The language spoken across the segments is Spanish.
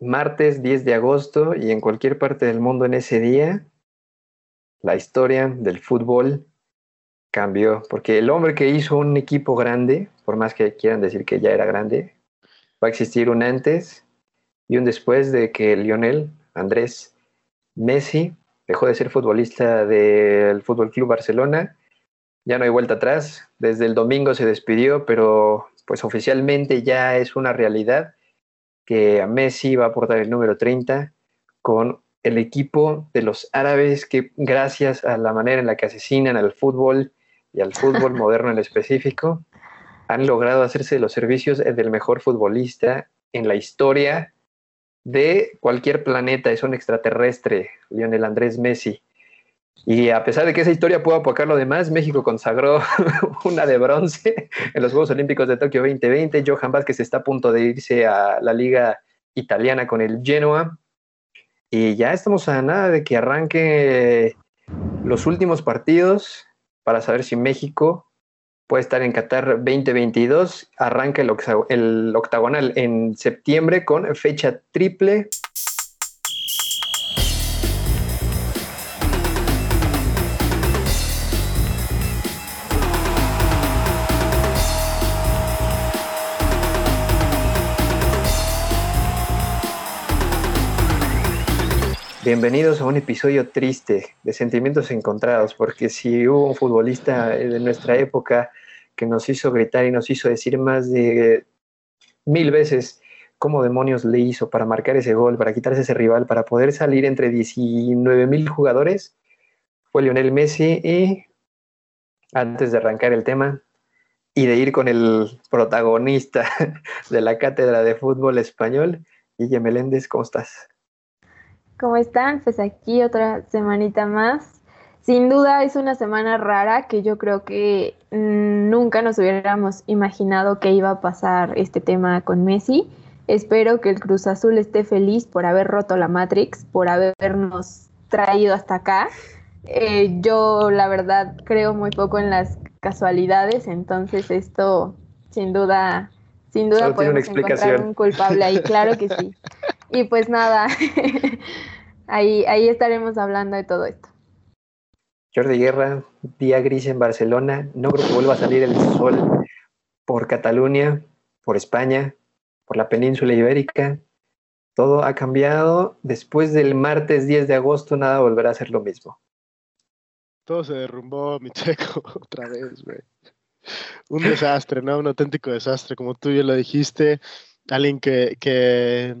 martes 10 de agosto y en cualquier parte del mundo en ese día, la historia del fútbol cambió, porque el hombre que hizo un equipo grande, por más que quieran decir que ya era grande, va a existir un antes y un después de que Lionel Andrés Messi dejó de ser futbolista del Fútbol Club Barcelona. Ya no hay vuelta atrás. Desde el domingo se despidió, pero pues oficialmente ya es una realidad que a Messi va a aportar el número 30 con el equipo de los árabes que gracias a la manera en la que asesinan al fútbol y al fútbol moderno en específico, han logrado hacerse los servicios del mejor futbolista en la historia de cualquier planeta, es un extraterrestre, Lionel Andrés Messi. Y a pesar de que esa historia pueda apocar lo demás, México consagró una de bronce en los Juegos Olímpicos de Tokio 2020. Johan Vázquez está a punto de irse a la liga italiana con el Genoa. Y ya estamos a nada de que arranque los últimos partidos para saber si México puede estar en Qatar 2022. Arranca el, el octagonal en septiembre con fecha triple. Bienvenidos a un episodio triste de sentimientos encontrados, porque si hubo un futbolista de nuestra época que nos hizo gritar y nos hizo decir más de mil veces cómo demonios le hizo para marcar ese gol, para quitarse ese rival, para poder salir entre 19 mil jugadores, fue Lionel Messi y antes de arrancar el tema y de ir con el protagonista de la cátedra de fútbol español, Guille Meléndez, ¿cómo estás? ¿Cómo están? Pues aquí otra semanita más. Sin duda es una semana rara que yo creo que mm, nunca nos hubiéramos imaginado que iba a pasar este tema con Messi. Espero que el Cruz Azul esté feliz por haber roto la Matrix, por habernos traído hasta acá. Eh, yo la verdad creo muy poco en las casualidades, entonces esto sin duda, sin duda podemos encontrar un culpable ahí, claro que sí. Y pues nada, ahí, ahí estaremos hablando de todo esto. Jordi Guerra, día gris en Barcelona. No creo que vuelva a salir el sol por Cataluña, por España, por la península ibérica. Todo ha cambiado. Después del martes 10 de agosto, nada volverá a ser lo mismo. Todo se derrumbó, mi checo, otra vez, güey. Un desastre, ¿no? Un auténtico desastre, como tú ya lo dijiste. Alguien que, que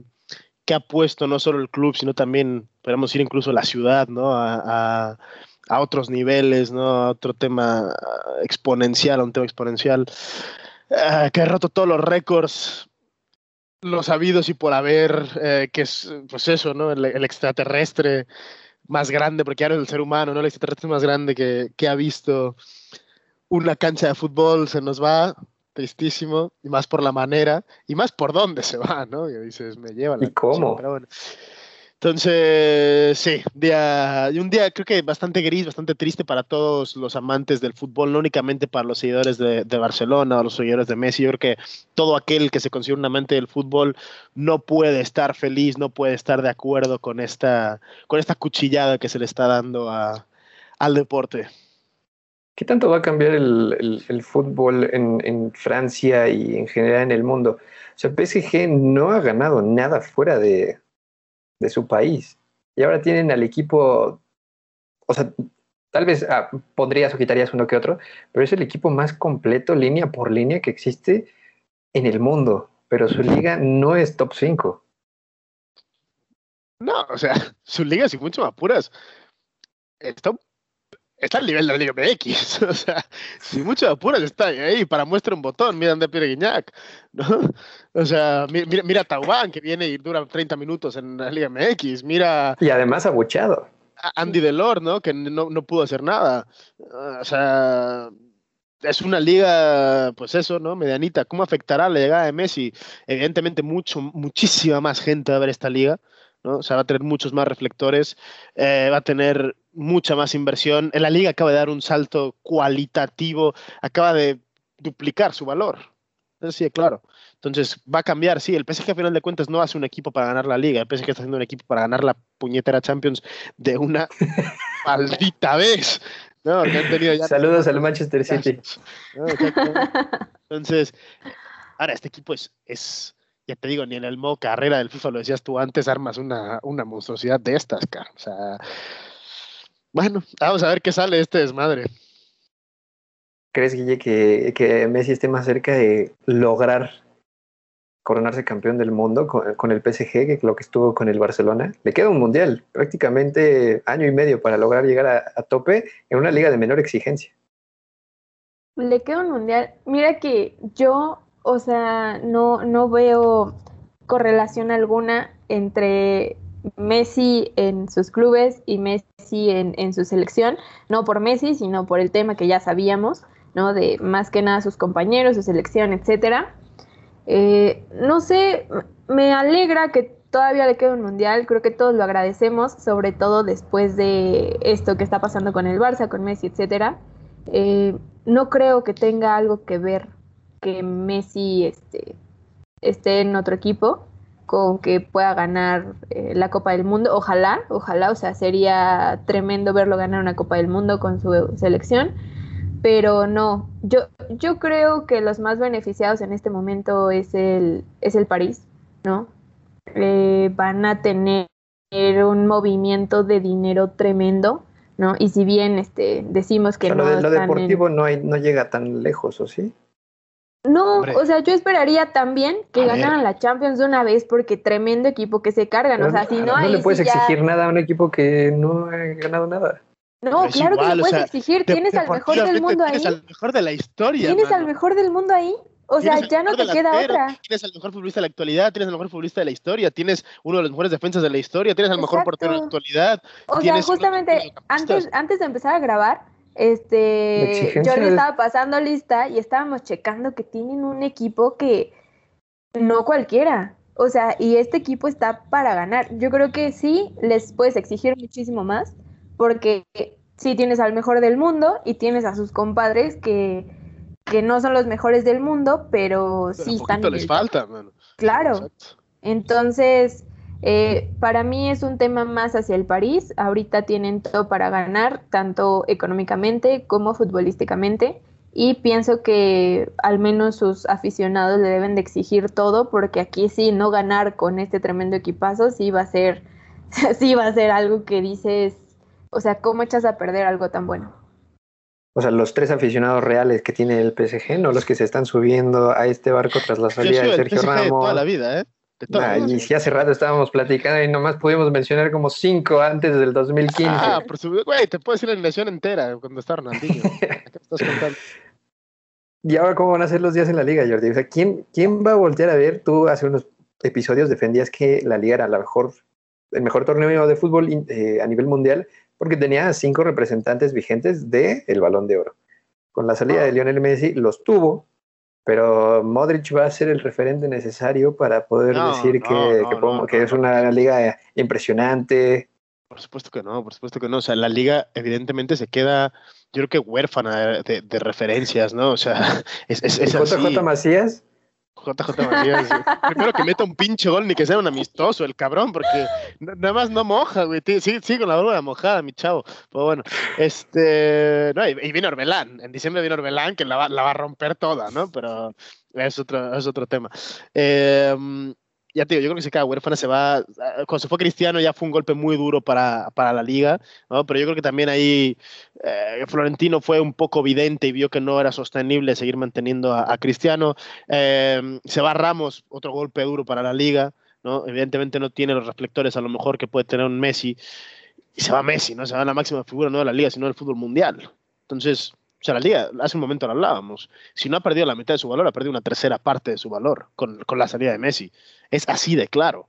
que ha puesto no solo el club, sino también, podemos ir incluso la ciudad, ¿no? A, otros niveles, ¿no? A otro tema exponencial, a un tema exponencial, ah, que ha roto todos los récords, los habidos y por haber, eh, que es, pues eso, ¿no? El, extraterrestre más grande, porque ahora el ser humano, ¿no? El extraterrestre más grande que, que ha visto una cancha de fútbol se nos va, tristísimo, y más por la manera, y más por dónde se va, ¿no? Y dices, me lleva la ¿Y cómo? Entonces, sí, día, un día creo que bastante gris, bastante triste para todos los amantes del fútbol, no únicamente para los seguidores de, Barcelona o los seguidores de Messi. Yo creo que todo aquel que se considera un amante del fútbol no puede estar feliz, no puede estar de acuerdo con esta, con esta cuchillada que se le está dando al deporte. ¿Qué tanto va a cambiar el, fútbol en, Francia y en general en el mundo? O sea, PSG no ha ganado nada fuera de, su país. Y ahora tienen al equipo, o sea, tal vez ah, pondrías o quitarías uno que otro, pero es el equipo más completo línea por línea que existe en el mundo. Pero su liga no es top 5. No, o sea, su liga, si mucho más puras, es top está al nivel de la Liga MX. O sea, si mucho apuras está ahí para muestra un botón, mira de Pierre Guignac, ¿no? O sea, mira, mira a que viene y dura 30 minutos en la Liga MX, mira... Y además abucheado. Andy Delors, ¿no? Que no, no pudo hacer nada. O sea, es una liga, pues eso, ¿no? Medianita. ¿Cómo afectará la llegada de Messi? Evidentemente, mucho, muchísima más gente va a ver esta liga. ¿No? O sea, va a tener muchos más reflectores, eh, va a tener mucha más inversión. En la liga acaba de dar un salto cualitativo, acaba de duplicar su valor. Sí, claro. Entonces va a cambiar, sí, el PSG a final de cuentas no hace un equipo para ganar la liga, el PSG está haciendo un equipo para ganar la puñetera Champions de una maldita vez. Saludos al Manchester City. Entonces, ahora este equipo es, es, ya te digo, ni en el modo carrera del FIFA, lo decías tú antes, armas una, una monstruosidad de estas, cara. O sea, bueno, vamos a ver qué sale este desmadre. ¿Crees, Guille, que, que Messi esté más cerca de lograr coronarse campeón del mundo con, el PSG que lo que estuvo con el Barcelona. Le queda un mundial, prácticamente año y medio para lograr llegar a, tope en una liga de menor exigencia. Le queda un mundial. Mira que yo, o sea, no, no veo correlación alguna entre Messi en sus clubes y Messi en, en su selección, no por Messi, sino por el tema que ya sabíamos, ¿no? De más que nada sus compañeros, su selección, etcétera eh, no sé, me alegra que todavía le quede un mundial, creo que todos lo agradecemos, sobre todo después de esto que está pasando con el Barça, con Messi, etcétera. Eh, no creo que tenga algo que ver que Messi este, esté en otro equipo con que pueda ganar eh, la Copa del Mundo. Ojalá, ojalá, o sea, sería tremendo verlo ganar una Copa del Mundo con su selección pero no, yo, yo creo que los más beneficiados en este momento es el, es el París, ¿no? Eh, van a tener un movimiento de dinero tremendo, ¿no? Y si bien este, decimos que no. Lo, de, lo deportivo no, hay, no llega tan lejos, ¿o sí? No, o sea, yo esperaría también que ganaran la Champions de una vez porque tremendo equipo que se cargan. o sea, si no, no le puedes exigir nada a un equipo que no ha ganado nada. No, claro que le puedes exigir, tienes al mejor del mundo ahí. Tienes al mejor de la historia. Tienes al mejor del mundo ahí. O sea, ya no te queda otra. Tienes al mejor futbolista de la actualidad, tienes al mejor futbolista de la historia, tienes uno de los mejores defensas de la historia, tienes al mejor portero de la actualidad. O sea, justamente antes, antes de empezar a grabar, este, yo le estaba pasando lista y estábamos checando que tienen un equipo que no cualquiera. O sea, y este equipo está para ganar. Yo creo que sí les puedes exigir muchísimo más, porque sí tienes al mejor del mundo y tienes a sus compadres que, que no son los mejores del mundo, pero, sí están. les falta, Claro. Entonces, eh, para mí es un tema más hacia el París. Ahorita tienen todo para ganar, tanto económicamente como futbolísticamente. Y pienso que al menos sus aficionados le deben de exigir todo, porque aquí sí, no ganar con este tremendo equipazo, sí va a ser, sí va a ser algo que dices, o sea, ¿cómo echas a perder algo tan bueno? O sea, los tres aficionados reales que tiene el PSG, no los que se están subiendo a este barco tras la salida de Sergio Ramos. toda la vida, ¿eh? Y si hace rato estábamos platicando y nomás pudimos mencionar como cinco antes del 2015. Ah, por supuesto, güey, te puedes decir la alineación entera cuando está Ronaldinho. ¿Qué estás contando? Y ahora, ¿cómo van a ser los días en la liga, Jordi? O sea, ¿quién, ¿quién va a voltear a ver? Tú hace unos episodios defendías que la liga era la mejor, el mejor torneo de fútbol eh, a nivel mundial, porque tenía cinco representantes vigentes del el Balón de Oro. Con la salida de Lionel Messi los tuvo, pero Modric va a ser el referente necesario para poder decir que, que, es una liga impresionante. Por supuesto que no, por supuesto que no. O sea, la liga evidentemente se queda, yo creo que huérfana de, referencias, ¿no? O sea, es, es, es JJ Macías JJ Macías. Primero que meta un pinche gol, ni que sea un amistoso el cabrón, porque nada más no moja, güey. Sí, sí, con la bola mojada, mi chavo. Pero bueno, este. No, y, vino Orbelán. En diciembre vino Orbelán, que la va, la va a romper toda, ¿no? Pero es otro, es otro tema. Eh, ya te digo, yo creo que se queda huérfana, se va, cuando se fue Cristiano ya fue un golpe muy duro para, para la liga, ¿no? pero yo creo que también ahí eh, Florentino fue un poco evidente y vio que no era sostenible seguir manteniendo a, Cristiano, eh, se va Ramos, otro golpe duro para la liga, ¿no? evidentemente no tiene los reflectores a lo mejor que puede tener un Messi, y se va Messi, no se va la máxima figura no de la liga, sino del fútbol mundial. Entonces, la liga, hace un momento lo hablábamos, si no ha perdido la mitad de su valor, ha perdido una tercera parte de su valor con, la salida de Messi. Es así de claro.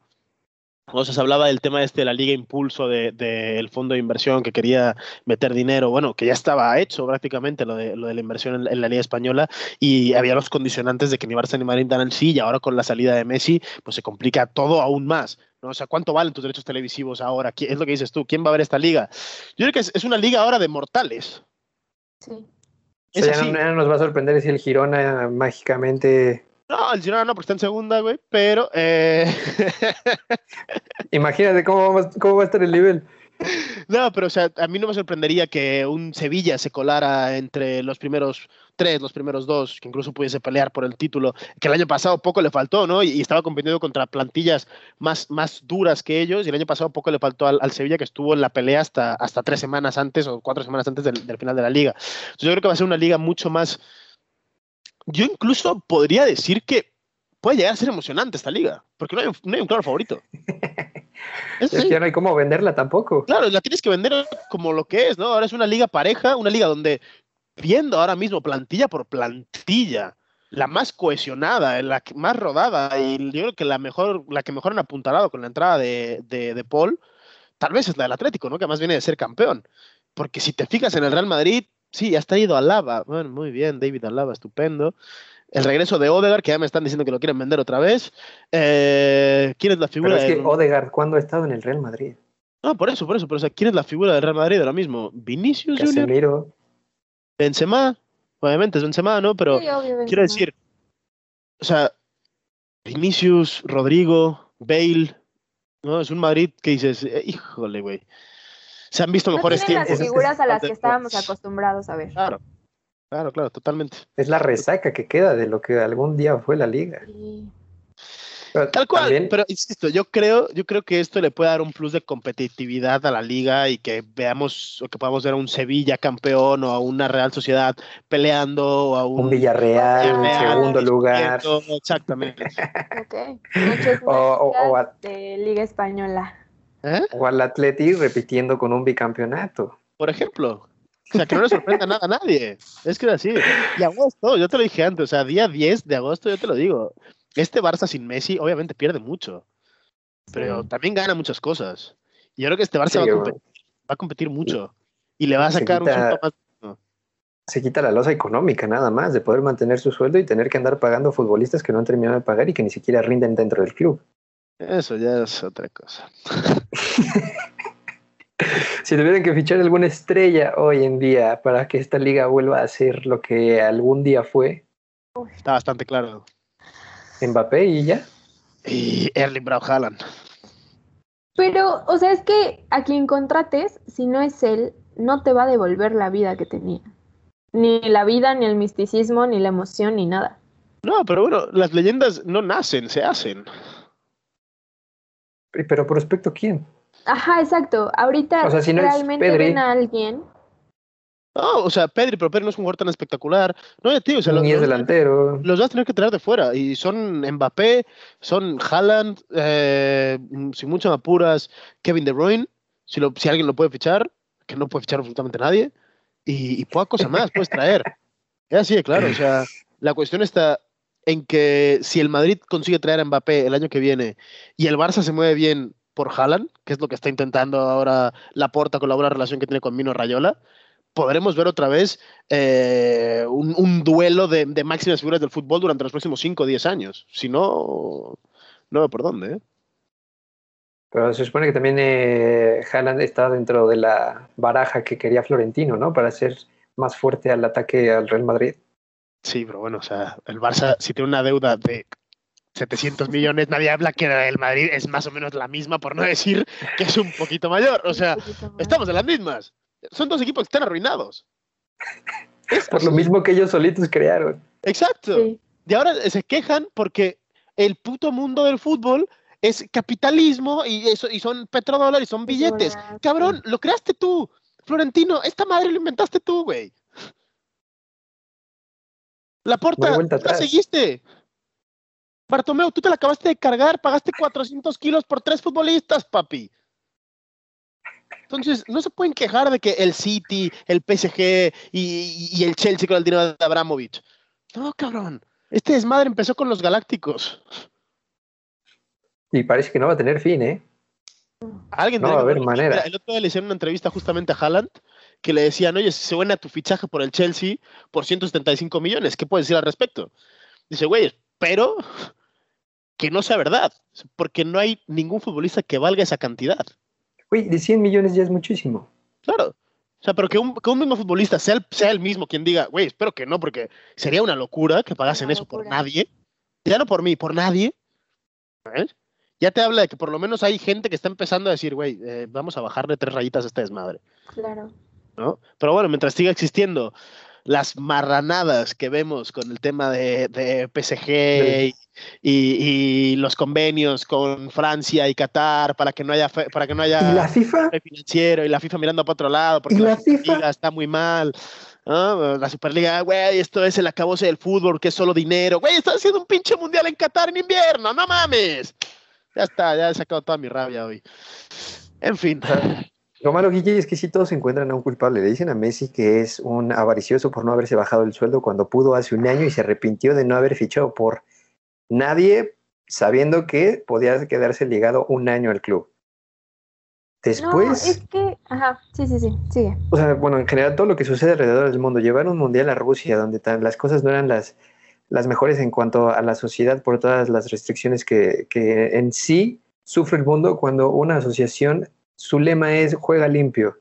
O sea, se hablaba del tema este de la Liga Impulso del de, fondo de inversión que quería meter dinero, bueno, que ya estaba hecho prácticamente lo de, lo de la inversión en, la Liga Española y había los condicionantes de que ni Barça ni Madrid dan sí y ahora con la salida de Messi, pues se complica todo aún más. ¿no? O sea, ¿cuánto valen tus derechos televisivos ahora? Es lo que dices tú, ¿quién va a ver esta liga? Yo creo que es una liga ahora de mortales. Sí ya, no, nos va a sorprender si el Girona mágicamente No, el Girona no, porque está en segunda, güey, pero... Eh... Imagínate cómo va, cómo va a estar el nivel. No, pero o sea, a mí no me sorprendería que un Sevilla se colara entre los primeros tres, los primeros dos, que incluso pudiese pelear por el título, que el año pasado poco le faltó, ¿no? Y, estaba compitiendo contra plantillas más, más duras que ellos, y el año pasado poco le faltó al, Sevilla, que estuvo en la pelea hasta, hasta tres semanas antes o cuatro semanas antes del, final de la liga. Entonces, yo creo que va a ser una liga mucho más... Yo incluso podría decir que puede llegar a ser emocionante esta liga, porque no hay un claro favorito. Es, que no hay cómo venderla tampoco. Claro, la tienes que vender como lo que es, ¿no? Ahora es una liga pareja, una liga donde viendo ahora mismo plantilla por plantilla, la más cohesionada, la más rodada, y yo creo que la mejor, la que mejor han apuntalado con la entrada de, de, Paul, tal vez es la del Atlético, ¿no? Que más viene de ser campeón. Porque si te fijas en el Real Madrid, sí, has traído a Lava. Bueno, muy bien, David Alaba, estupendo. El regreso de Odegaard, que ya me están diciendo que lo quieren vender otra vez. Eh, ¿Quién es la figura? Pero es que Odegaard, ¿cuándo ha estado en el Real Madrid? No, por eso, por eso. Pero, o sea, ¿quién es la figura del Real Madrid ahora mismo? ¿Vinicius Casemiro. Benzema. Obviamente es Benzema, ¿no? Pero quiero decir, o sea, Vinicius, Rodrigo, Bale, ¿no? Es un Madrid que dices, eh, híjole, güey. Se han visto mejores tiempos. las figuras a las que estábamos acostumbrados a ver. Claro. Claro, claro, totalmente. Es la resaca que queda de lo que algún día fue la liga. Tal cual, pero insisto, yo creo, yo creo que esto le puede dar un plus de competitividad a la liga y que veamos o que podamos ver a un Sevilla campeón o a una Real Sociedad peleando o a un, Villarreal, en segundo lugar. Exactamente. ok. o, de Liga Española. ¿Eh? O al Atleti repitiendo con un bicampeonato. Por ejemplo. O sea, que no le sorprenda nada a nadie. Es que es así. Y agosto, yo te lo dije antes, o sea, día 10 de agosto, yo te lo digo. Este Barça sin Messi, obviamente pierde mucho. Pero también gana muchas cosas. Y yo creo que este Barça va, a competir, mucho. Y le va a sacar un más. Se quita la losa económica nada más, de poder mantener su sueldo y tener que andar pagando futbolistas que no han terminado de pagar y que ni siquiera rinden dentro del club. Eso ya es otra cosa. si tuvieran que fichar alguna estrella hoy en día para que esta liga vuelva a ser lo que algún día fue. Está bastante claro. Mbappé y ya. Y Erling Braut Haaland. Pero, o sea, es que a quien contrates, si no es él, no te va a devolver la vida que tenía. Ni la vida, ni el misticismo, ni la emoción, ni nada. No, pero bueno, las leyendas no nacen, se hacen. Pero prospecto quién? Ajá, exacto. Ahorita realmente ven a alguien. No, o sea, Pedri, pero Pedri no es un jugador tan espectacular. No, tío, o sea, Ni es delantero. Los vas a tener que traer de fuera. Y son Mbappé, son Haaland, eh, sin muchas apuras, Kevin De Bruyne, si, lo, si alguien lo puede fichar, que no puede fichar absolutamente nadie. Y, y poca cosa más puedes traer. Es así, claro. O sea, la cuestión está en que si el Madrid consigue traer a Mbappé el año que viene y el Barça se mueve bien por Haaland, que es lo que está intentando ahora la Porta con la buena relación que tiene con Mino Rayola, podremos ver otra vez eh, un, duelo de, máximas figuras del fútbol durante los próximos 5 o 10 años. Si no, no veo por dónde. ¿eh? Pero se supone que también eh, Haaland está dentro de la baraja que quería Florentino, ¿no? Para ser más fuerte al ataque al Real Madrid. Sí, pero bueno, o sea, el Barça, si tiene una deuda de 700 millones, nadie habla que el Madrid es más o menos la misma, por no decir que es un poquito mayor. O sea, estamos en las mismas. Son dos equipos que están arruinados. por lo mismo que ellos solitos crearon. Exacto. Y ahora se quejan porque el puto mundo del fútbol es capitalismo y, eso, y son petrodólares, son billetes. Cabrón, lo creaste tú. Florentino, esta madre lo inventaste tú, güey. La porta, la seguiste. Bartomeu, tú te la acabaste de cargar, pagaste 400 kilos por tres futbolistas, papi. Entonces, no se pueden quejar de que el City, el PSG y, el Chelsea con el dinero de Abramovich. No, cabrón. Este desmadre empezó con los Galácticos. Y parece que no va a tener fin, ¿eh? Alguien no va a haber manera. El otro día le hicieron una entrevista justamente a Haaland que le decían, oye, si se buena tu fichaje por el Chelsea por 175 millones, ¿qué puedes decir al respecto? Dice, güey, pero que no sea verdad, porque no hay ningún futbolista que valga esa cantidad. Güey, de 100 millones ya es muchísimo. Claro. O sea, pero que un, mismo futbolista sea el, sea el, mismo quien diga, güey, espero que no, porque sería una locura que pagasen eso por nadie. ya no por mí, por nadie, ya te habla de que por lo menos hay gente que está empezando a decir, güey, eh, vamos a bajarle tres rayitas a esta desmadre. Claro. ¿No? Pero bueno, mientras siga existiendo las marranadas que vemos con el tema de, de PSG y, los convenios con Francia y Qatar para que no haya para que no haya ¿Y la FIFA financiero y la FIFA mirando para otro lado porque la, FIFA está muy mal la Superliga, güey, esto es el acabose del fútbol, que es solo dinero. Güey, está haciendo un pinche mundial en Qatar en invierno, no mames. Ya está, ya he sacado toda mi rabia hoy. En fin. Lo malo, Guille, es que si todos encuentran a un culpable. Le dicen a Messi que es un avaricioso por no haberse bajado el sueldo cuando pudo hace un año y se arrepintió de no haber fichado por nadie, sabiendo que podía quedarse ligado un año al club. Después. No, es que. Ajá, sí, sí, sí, sigue. O sea, bueno, en general todo lo que sucede alrededor del mundo. Llevar un mundial a Rusia, donde las cosas no eran las, las mejores en cuanto a la sociedad por todas las restricciones que, que en sí sufre el mundo cuando una asociación su lema es juega limpio.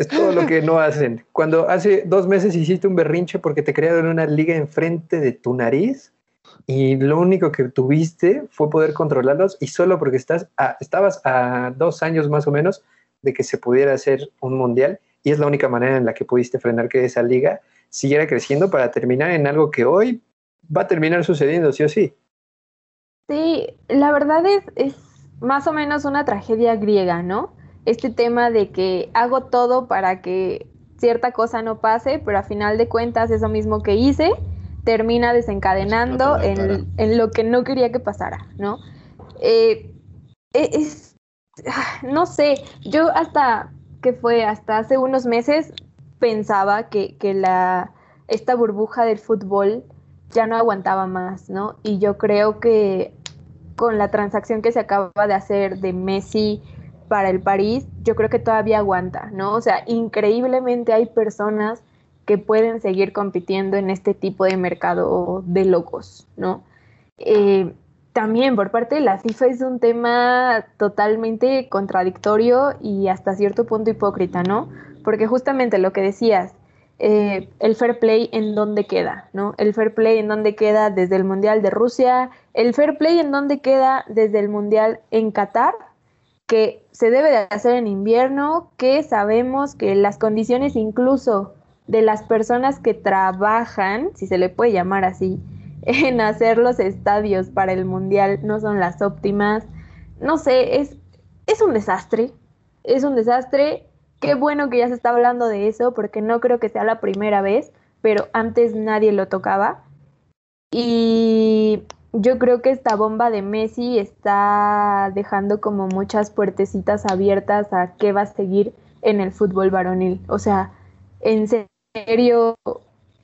Es todo lo que no hacen. Cuando hace dos meses hiciste un berrinche porque te crearon una liga enfrente de tu nariz y lo único que tuviste fue poder controlarlos y solo porque estás estabas a dos años más o menos de que se pudiera hacer un mundial y es la única manera en la que pudiste frenar que esa liga siguiera creciendo para terminar en algo que hoy va a terminar sucediendo, sí o sí. Sí, la verdad es, es más o menos una tragedia griega, ¿no? Este tema de que hago todo para que cierta cosa no pase, pero a final de cuentas eso mismo que hice termina desencadenando en, lo que no quería que pasara, ¿no? Eh, e, es, no sé, yo hasta que fue hasta hace unos meses pensaba que, que la, esta burbuja del fútbol ya no aguantaba más, ¿no? Y yo creo que con la transacción que se acaba de hacer de Messi para el París, yo creo que todavía aguanta, ¿no? O sea, increíblemente hay personas que pueden seguir compitiendo en este tipo de mercado de locos, ¿no? Eh, también por parte de la FIFA es un tema totalmente contradictorio y hasta cierto punto hipócrita, ¿no? Porque justamente lo que decías, eh, el fair play en dónde queda, ¿no? El fair play en dónde queda desde el Mundial de Rusia, el fair play en dónde queda desde el Mundial en Qatar, que se debe de hacer en invierno, que sabemos que las condiciones incluso de las personas que trabajan, si se le puede llamar así, en hacer los estadios para el Mundial no son las óptimas. No sé, es, es un desastre, es un desastre Qué bueno que ya se está hablando de eso, porque no creo que sea la primera vez, pero antes nadie lo tocaba. Y yo creo que esta bomba de Messi está dejando como muchas puertecitas abiertas a qué va a seguir en el fútbol varonil. O sea, en serio,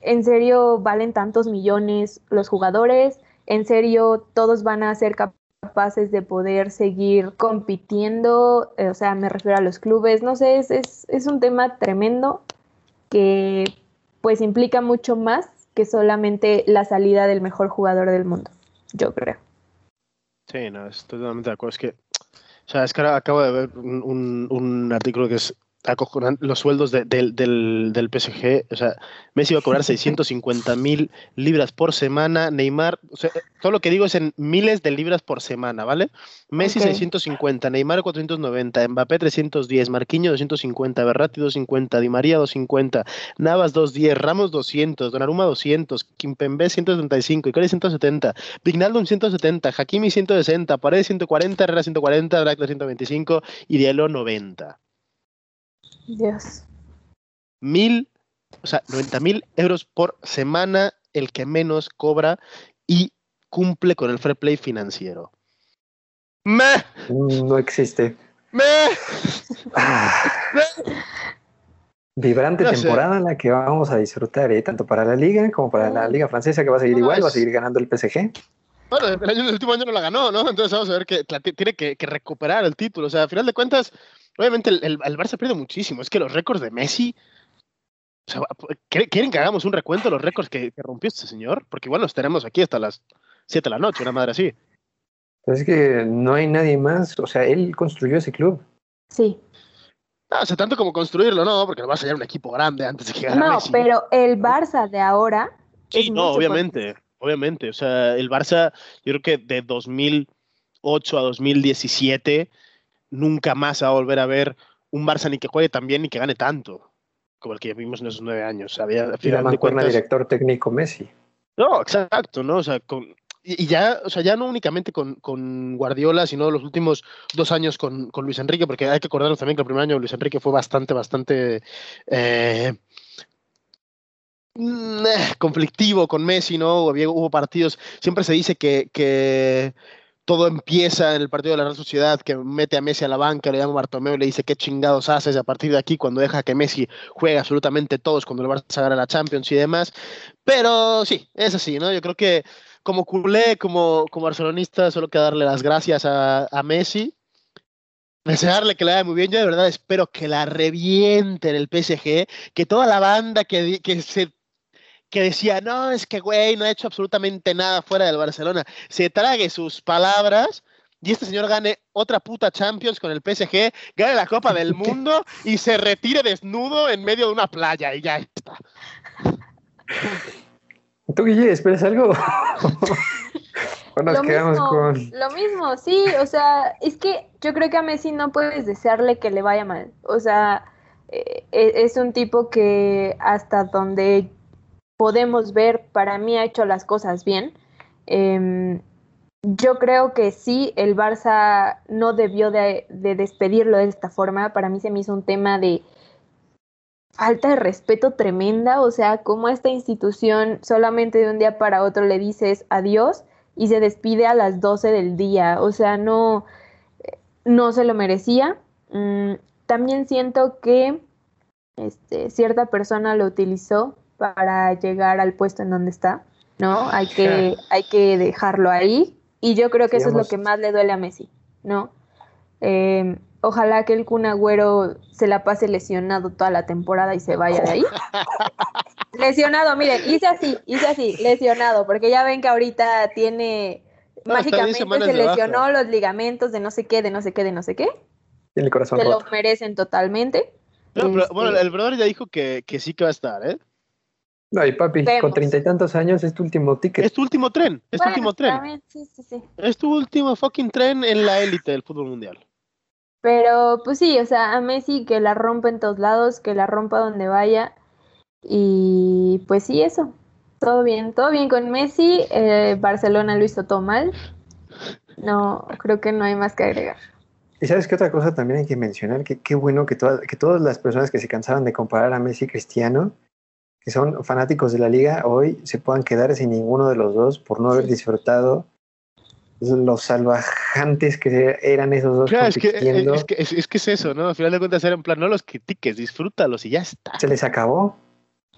en serio valen tantos millones los jugadores, en serio todos van a ser capaces de poder seguir compitiendo, eh, o sea, me refiero a los clubes, no sé, es, es, un tema tremendo que pues implica mucho más que solamente la salida del mejor jugador del mundo, yo creo. Sí, no, estoy totalmente de acuerdo. Es que, o sea, es que ahora acabo de ver un, un artículo que es los sueldos del, del, PSG. O sea, Messi va a cobrar 650 mil libras por semana. Neymar, o sea, todo lo que digo es en miles de libras por semana, ¿vale? Messi 650, Neymar 490, Mbappé 310, Marquinhos 250, Berratti 250, Di María 250, Navas 210, Ramos 200, Donnarumma 200, Kimpembe 135, Icardi 170, Vignaldo 170, Hakimi 160, Paredes 140, Herrera 140, Draxler 125 y Diallo 90. Dios. Mil, o sea, 90 mil euros por semana el que menos cobra y cumple con el fair play financiero. ¡Me! No existe. ¡Me! Ah. Vibrante temporada en la que vamos a disfrutar, ¿eh? tanto para la liga como para la liga francesa que va a seguir igual, va a seguir ganando el PSG. Bueno, el, año, el último año no la ganó, ¿no? Entonces vamos a ver que tiene que, que, recuperar el título. O sea, a final de cuentas, Obviamente el, el, el Barça pierde muchísimo. Es que los récords de Messi. O sea, ¿Quieren que hagamos un recuento de los récords que, rompió este señor? Porque igual los tenemos aquí hasta las 7 de la noche, una madre así. es que no hay nadie más. O sea, él construyó ese club. Sí. No, o sea, tanto como construirlo, no, porque lo va a ser un equipo grande antes de que gane No, pero el Barça de ahora. Sí, no, obviamente. obviamente. O sea, el Barça, yo creo que de 2008 a 2017 nunca más va a volver a ver un Barça ni que juegue tan bien ni que gane tanto como el que vimos en esos nueve años. Había, la de director técnico Messi. No, exacto, ¿no? O sea, con, y, ya, o sea, ya no únicamente con, con, Guardiola, sino los últimos dos años con, con, Luis Enrique, porque hay que acordarnos también que el primer año Luis Enrique fue bastante, bastante eh, mm, eh, conflictivo con Messi, ¿no? hubo partidos, siempre se dice que, que todo empieza en el partido de la Real Sociedad, que mete a Messi a la banca, le llama Bartomeu y le dice qué chingados haces a partir de aquí cuando deja que Messi juegue absolutamente todos cuando el Barça gana la Champions y demás. Pero sí, es así, ¿no? Yo creo que como culé, como, como barcelonista, solo que darle las gracias a, a Messi. Desearle que le vaya muy bien. Yo de verdad espero que la reviente en el PSG, que toda la banda que, que se que decía, no, es que güey, no ha hecho absolutamente nada fuera del Barcelona, se trague sus palabras y este señor gane otra puta Champions con el PSG, gane la Copa del Mundo y se retire desnudo en medio de una playa y ya está. ¿Tú, Guille, esperas algo? nos lo quedamos mismo, con.? Lo mismo, sí, o sea, es que yo creo que a Messi no puedes desearle que le vaya mal. O sea, eh, e, es un tipo que hasta donde podemos ver, para mí ha hecho las cosas bien. Em, yo creo que sí, el Barça no debió de, despedirlo de esta forma. Para mí se me hizo un tema de falta de respeto tremenda. O sea, como esta institución solamente de un día para otro le dices adiós y se despide a las 12 del día. O sea, no, no se lo merecía. Mm, también siento que este, cierta persona lo utilizó para llegar al puesto en donde está, ¿no? Hay que, hay que dejarlo ahí y yo creo que eso es lo que más le duele a Messi, ¿no? Em, ojalá que el Kun Agüero se la pase lesionado toda la temporada y se vaya de ahí. lesionado, miren, hice así, hice así, lesionado, porque ya ven que ahorita tiene mágicamente se lesionó los ligamentos de no sé qué, de no sé qué, de no sé qué. el corazón se lo merecen totalmente. bueno, este el brother ya dijo que, que sí que va a estar, ¿eh? Ay, papi, con treinta y tantos años es tu último ticket. Es tu último tren, es tu último tren. Sí, sí, sí. Es tu último fucking tren en la élite del fútbol mundial. Pero, pues sí, o sea, a Messi que la rompa en todos lados, que la rompa donde vaya. Y pues sí, eso. Todo bien, todo bien con Messi. Eh, Barcelona lo hizo todo mal. No, creo que no hay más que agregar. Y sabes qué otra cosa también hay que mencionar, que qué bueno que, todas, que todas las personas que se cansaban de comparar a Messi y Cristiano, que son fanáticos de la liga hoy se puedan quedar sin ninguno de los dos por no haber disfrutado los salvajantes que eran esos dos es, que, es, que, es, eso, ¿no? Al final de cuentas era en plan, no los critiques, disfrútalos y ya está. Se les acabó.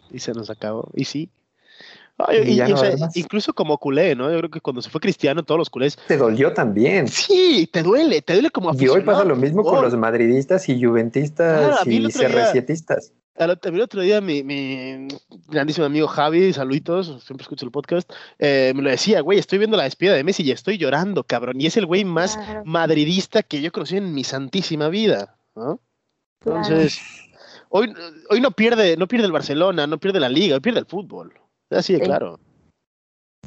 Y se nos acabó. Y sí. Incluso como culé, ¿no? Yo creo que cuando se fue Cristiano, todos los culés. Te dolió también. Sí, te duele, te duele como aficionado. Y hoy pasa lo mismo con los madridistas y juventistas y CR7istas el otro día mi, mi, grandísimo amigo Javi, saluditos, siempre escucho el podcast, eh, me lo decía, güey, estoy viendo la despedida de Messi y estoy llorando, cabrón. Y es el güey más madridista que yo conocí en mi santísima vida, ¿no? Entonces, hoy, hoy no pierde, no pierde el Barcelona, no pierde la liga, hoy pierde el fútbol. Así de claro.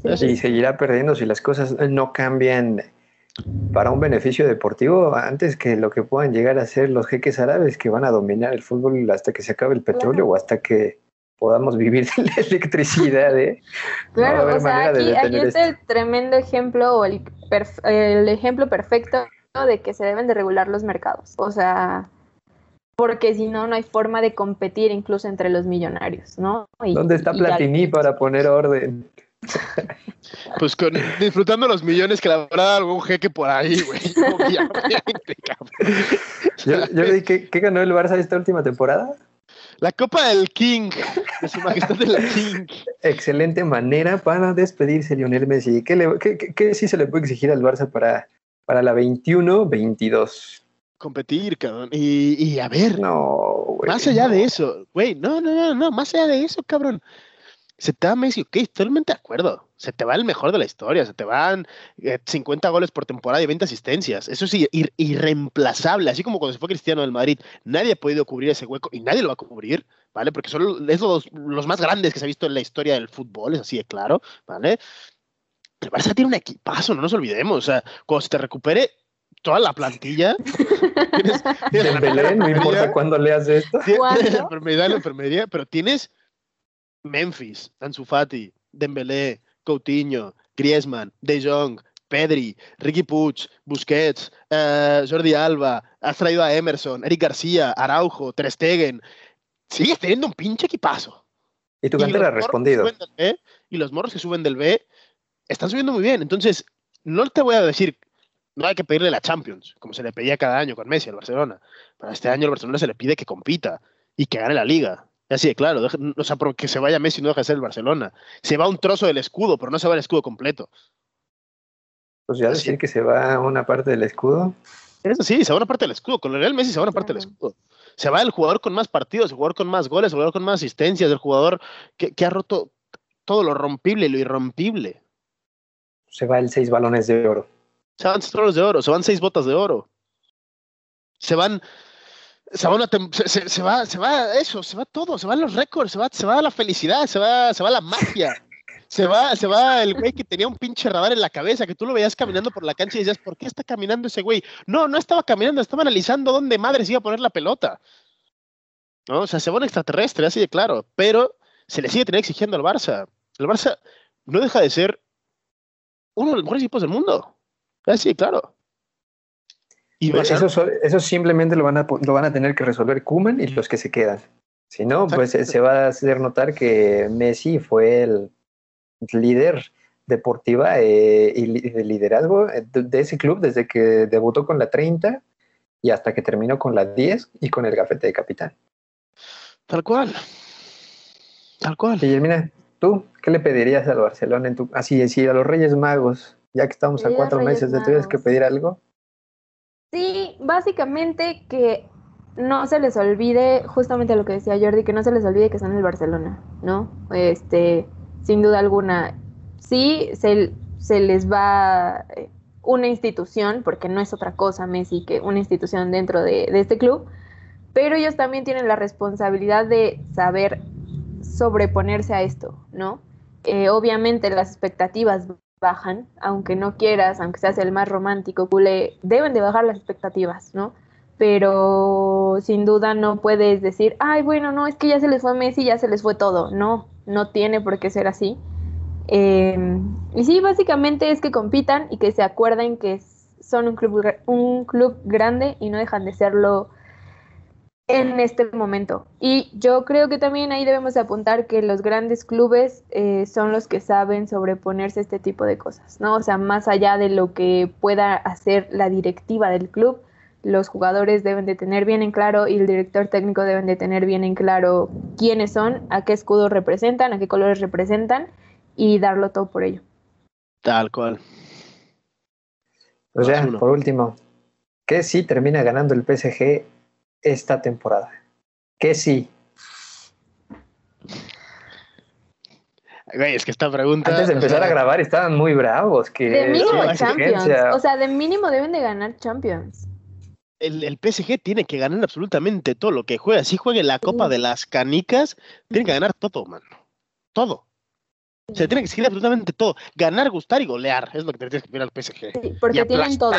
Y seguirá perdiendo si las cosas no cambian para un beneficio deportivo antes que lo que puedan llegar a ser los jeques árabes que van a dominar el fútbol hasta que se acabe el petróleo o hasta que podamos vivir de la electricidad. ¿eh? Claro, o sea, aquí, aquí es el tremendo ejemplo o el, el ejemplo perfecto de que se deben de regular los mercados. O sea, porque si no, no hay forma de competir incluso entre los millonarios, ¿no? ¿Dónde está Platini para poner orden? Pues con, disfrutando los millones que la verdad algún jeque por ahí, güey. yo, yo le dije, ¿qué, ganó el Barça esta última temporada? La Copa del King, de su majestad del King. Excelente manera para despedirse Lionel Messi. ¿Qué, le, qué, qué, sí se le puede exigir al Barça para, para la 21-22? Competir, cabrón. Y, y a ver, no, güey, más allá de eso, güey, no, no, no, no, más allá de eso, cabrón se te da Messi, ok, totalmente de acuerdo. Se te va el mejor de la historia, se te van 50 eh, goles por temporada y 20 asistencias. Eso es irreemplazable, así como cuando se fue Cristiano del Madrid. Nadie ha podido cubrir ese hueco y nadie lo va a cubrir, ¿vale? Porque son es los, los más grandes que se ha visto en la historia del fútbol, es así de claro, ¿vale? El Barça tiene un equipazo, no nos olvidemos. O sea, cuando se te recupere toda la plantilla. tienes, Belén, no importa cuándo leas esto. Tienes la enfermedad, la enfermería, pero tienes Memphis, Ansu Fati, Dembélé, Coutinho, Griezmann, De Jong, Pedri, Ricky Puig, Busquets, uh, Jordi Alba, has traído a Emerson, Eric García, Araujo, Ter Stegen. Sigues teniendo un pinche equipazo. Y tu cantera ha respondido. y los morros que suben del B están subiendo muy bien. Entonces, no te voy a decir, no hay que pedirle la Champions, como se le pedía cada año con Messi al Barcelona. Para este año al Barcelona se le pide que compita y que gane la liga. Así de claro, o sea, porque se vaya Messi no deja de ser el Barcelona. Se va un trozo del escudo, pero no se va el escudo completo. Pues ya decir que se va una parte del escudo. Eso sí, se va una parte del escudo. Con el Real Messi se va una parte del escudo. Se va el jugador con más partidos, el jugador con más goles, el jugador con más asistencias, el jugador que, que ha roto todo lo rompible y lo irrompible se va el seis balones de oro. Se van balones de oro, se van seis botas de oro. Se van. Se va, se, va, se va eso, se va todo, se van los récords, se va, se va la felicidad, se va, se va la magia. Se va, se va el güey que tenía un pinche radar en la cabeza, que tú lo veías caminando por la cancha y decías, ¿por qué está caminando ese güey? No, no estaba caminando, estaba analizando dónde madre se iba a poner la pelota. ¿No? O sea, se va un extraterrestre, así de claro, pero se le sigue teniendo exigiendo al Barça. El Barça no deja de ser uno de los mejores equipos del mundo. Ah, claro. Y pues eso, simplemente lo van, a, lo van a tener que resolver Kuman y los que se quedan. Si no, pues se va a hacer notar que Messi fue el líder deportiva eh, y de liderazgo de, ese club desde que debutó con la 30 y hasta que terminó con la 10 y con el gafete de capitán. Tal cual. Tal cual. Y mira, ¿Tú qué le pedirías al Barcelona en tu así decir a los Reyes Magos, ya que estamos a cuatro meses de tuvieras que pedir algo? Sí, básicamente que no se les olvide justamente lo que decía Jordi, que no se les olvide que están en el Barcelona, ¿no? Este, sin duda alguna, sí se, se les va eh, una institución, porque no es otra cosa Messi que una institución dentro de, de este club, pero ellos también tienen la responsabilidad de saber sobreponerse a esto, ¿no? Eh, obviamente las expectativas bajan, aunque no quieras, aunque seas el más romántico, culé, deben de bajar las expectativas, ¿no? Pero sin duda no puedes decir, ay, bueno, no, es que ya se les fue Messi, ya se les fue todo. No, no tiene por qué ser así. Em, y sí, básicamente es que compitan y que se acuerden que son un club, un club grande y no dejan de serlo en este momento. Y yo creo que también ahí debemos apuntar que los grandes clubes eh, son los que saben sobreponerse a este tipo de cosas, ¿no? O sea, más allá de lo que pueda hacer la directiva del club, los jugadores deben de tener bien en claro y el director técnico deben de tener bien en claro quiénes son, a qué escudo representan, a qué colores representan y darlo todo por ello. Tal cual. Pues ya, por último, ¿qué si termina ganando el PSG esta temporada? Que sí. es que esta pregunta. Antes de empezar a grabar estaban muy bravos. Que de mínimo Champions. O sea, de mínimo deben de ganar Champions. El, el, PSG tiene que ganar absolutamente todo lo que juega. Si juegue la Copa de las Canicas, tiene que ganar todo, mano. Todo. Se tiene que seguir absolutamente todo. Ganar, gustar y golear. Es lo que tienes que pedir al PSG. Sí, porque tienen todo.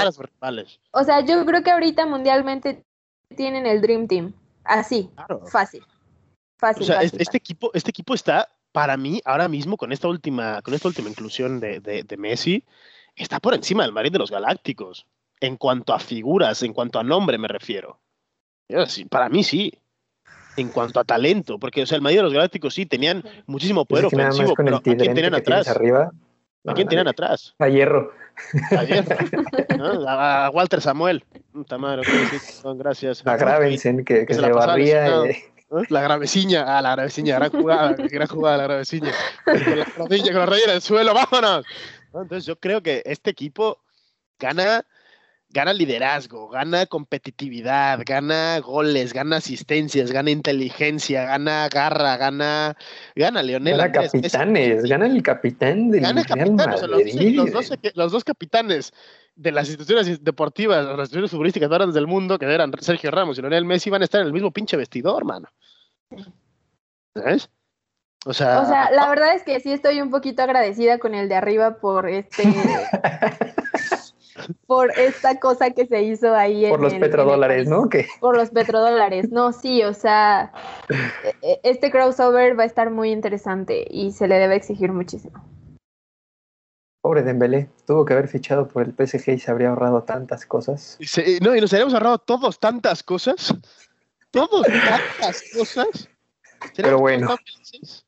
O sea, yo creo que ahorita mundialmente tienen el Dream Team. Así, fácil. Fácil. O sea, este, equipo, este equipo está, para mí, ahora mismo, con esta última, con esta última inclusión de, de, Messi, está por encima del Madrid de los Galácticos. En cuanto a figuras, en cuanto a nombre me refiero. Para mí sí. En cuanto a talento, porque o sea, el Madrid de los Galácticos sí tenían muchísimo poder ofensivo, pero ¿a quién tenían atrás? Arriba, ¿A quién tenían atrás? A Hierro. A Hierro. A Walter Samuel. gracias. A Gravensen, que, que, se, barría. La graveciña, ah, la graveciña, gran jugada, gran jugada la graveciña. Con la rodilla, con la rodilla en el suelo, vámonos. Entonces yo creo que este equipo gana, gana liderazgo, gana competitividad, gana goles, gana asistencias, gana inteligencia, gana garra, gana, gana Leonel. Gana capitanes, gana el capitán del gana Real capitán, o sea, los, Madrid. los dos, los dos capitanes de las instituciones deportivas, las instituciones futbolísticas más grandes del mundo, que eran Sergio Ramos y Leonel Messi, van a estar en el mismo pinche vestidor, mano. ¿Sabes? O sea, O sea, la verdad es que sí estoy un poquito agradecida con el de arriba por este por esta cosa que se hizo ahí Por en los el- en el petrodólares. ¿no? Que Por los petrodólares. No, sí, o sea, e- e- este crossover va a estar muy interesante y se le debe exigir muchísimo. pobre Dembélé, tuvo que haber fichado por el PSG y se habría ahorrado tantas cosas. y se- no, y nos habríamos ahorrado todos tantas cosas. Todos tantas cosas. Pero bueno. Felices.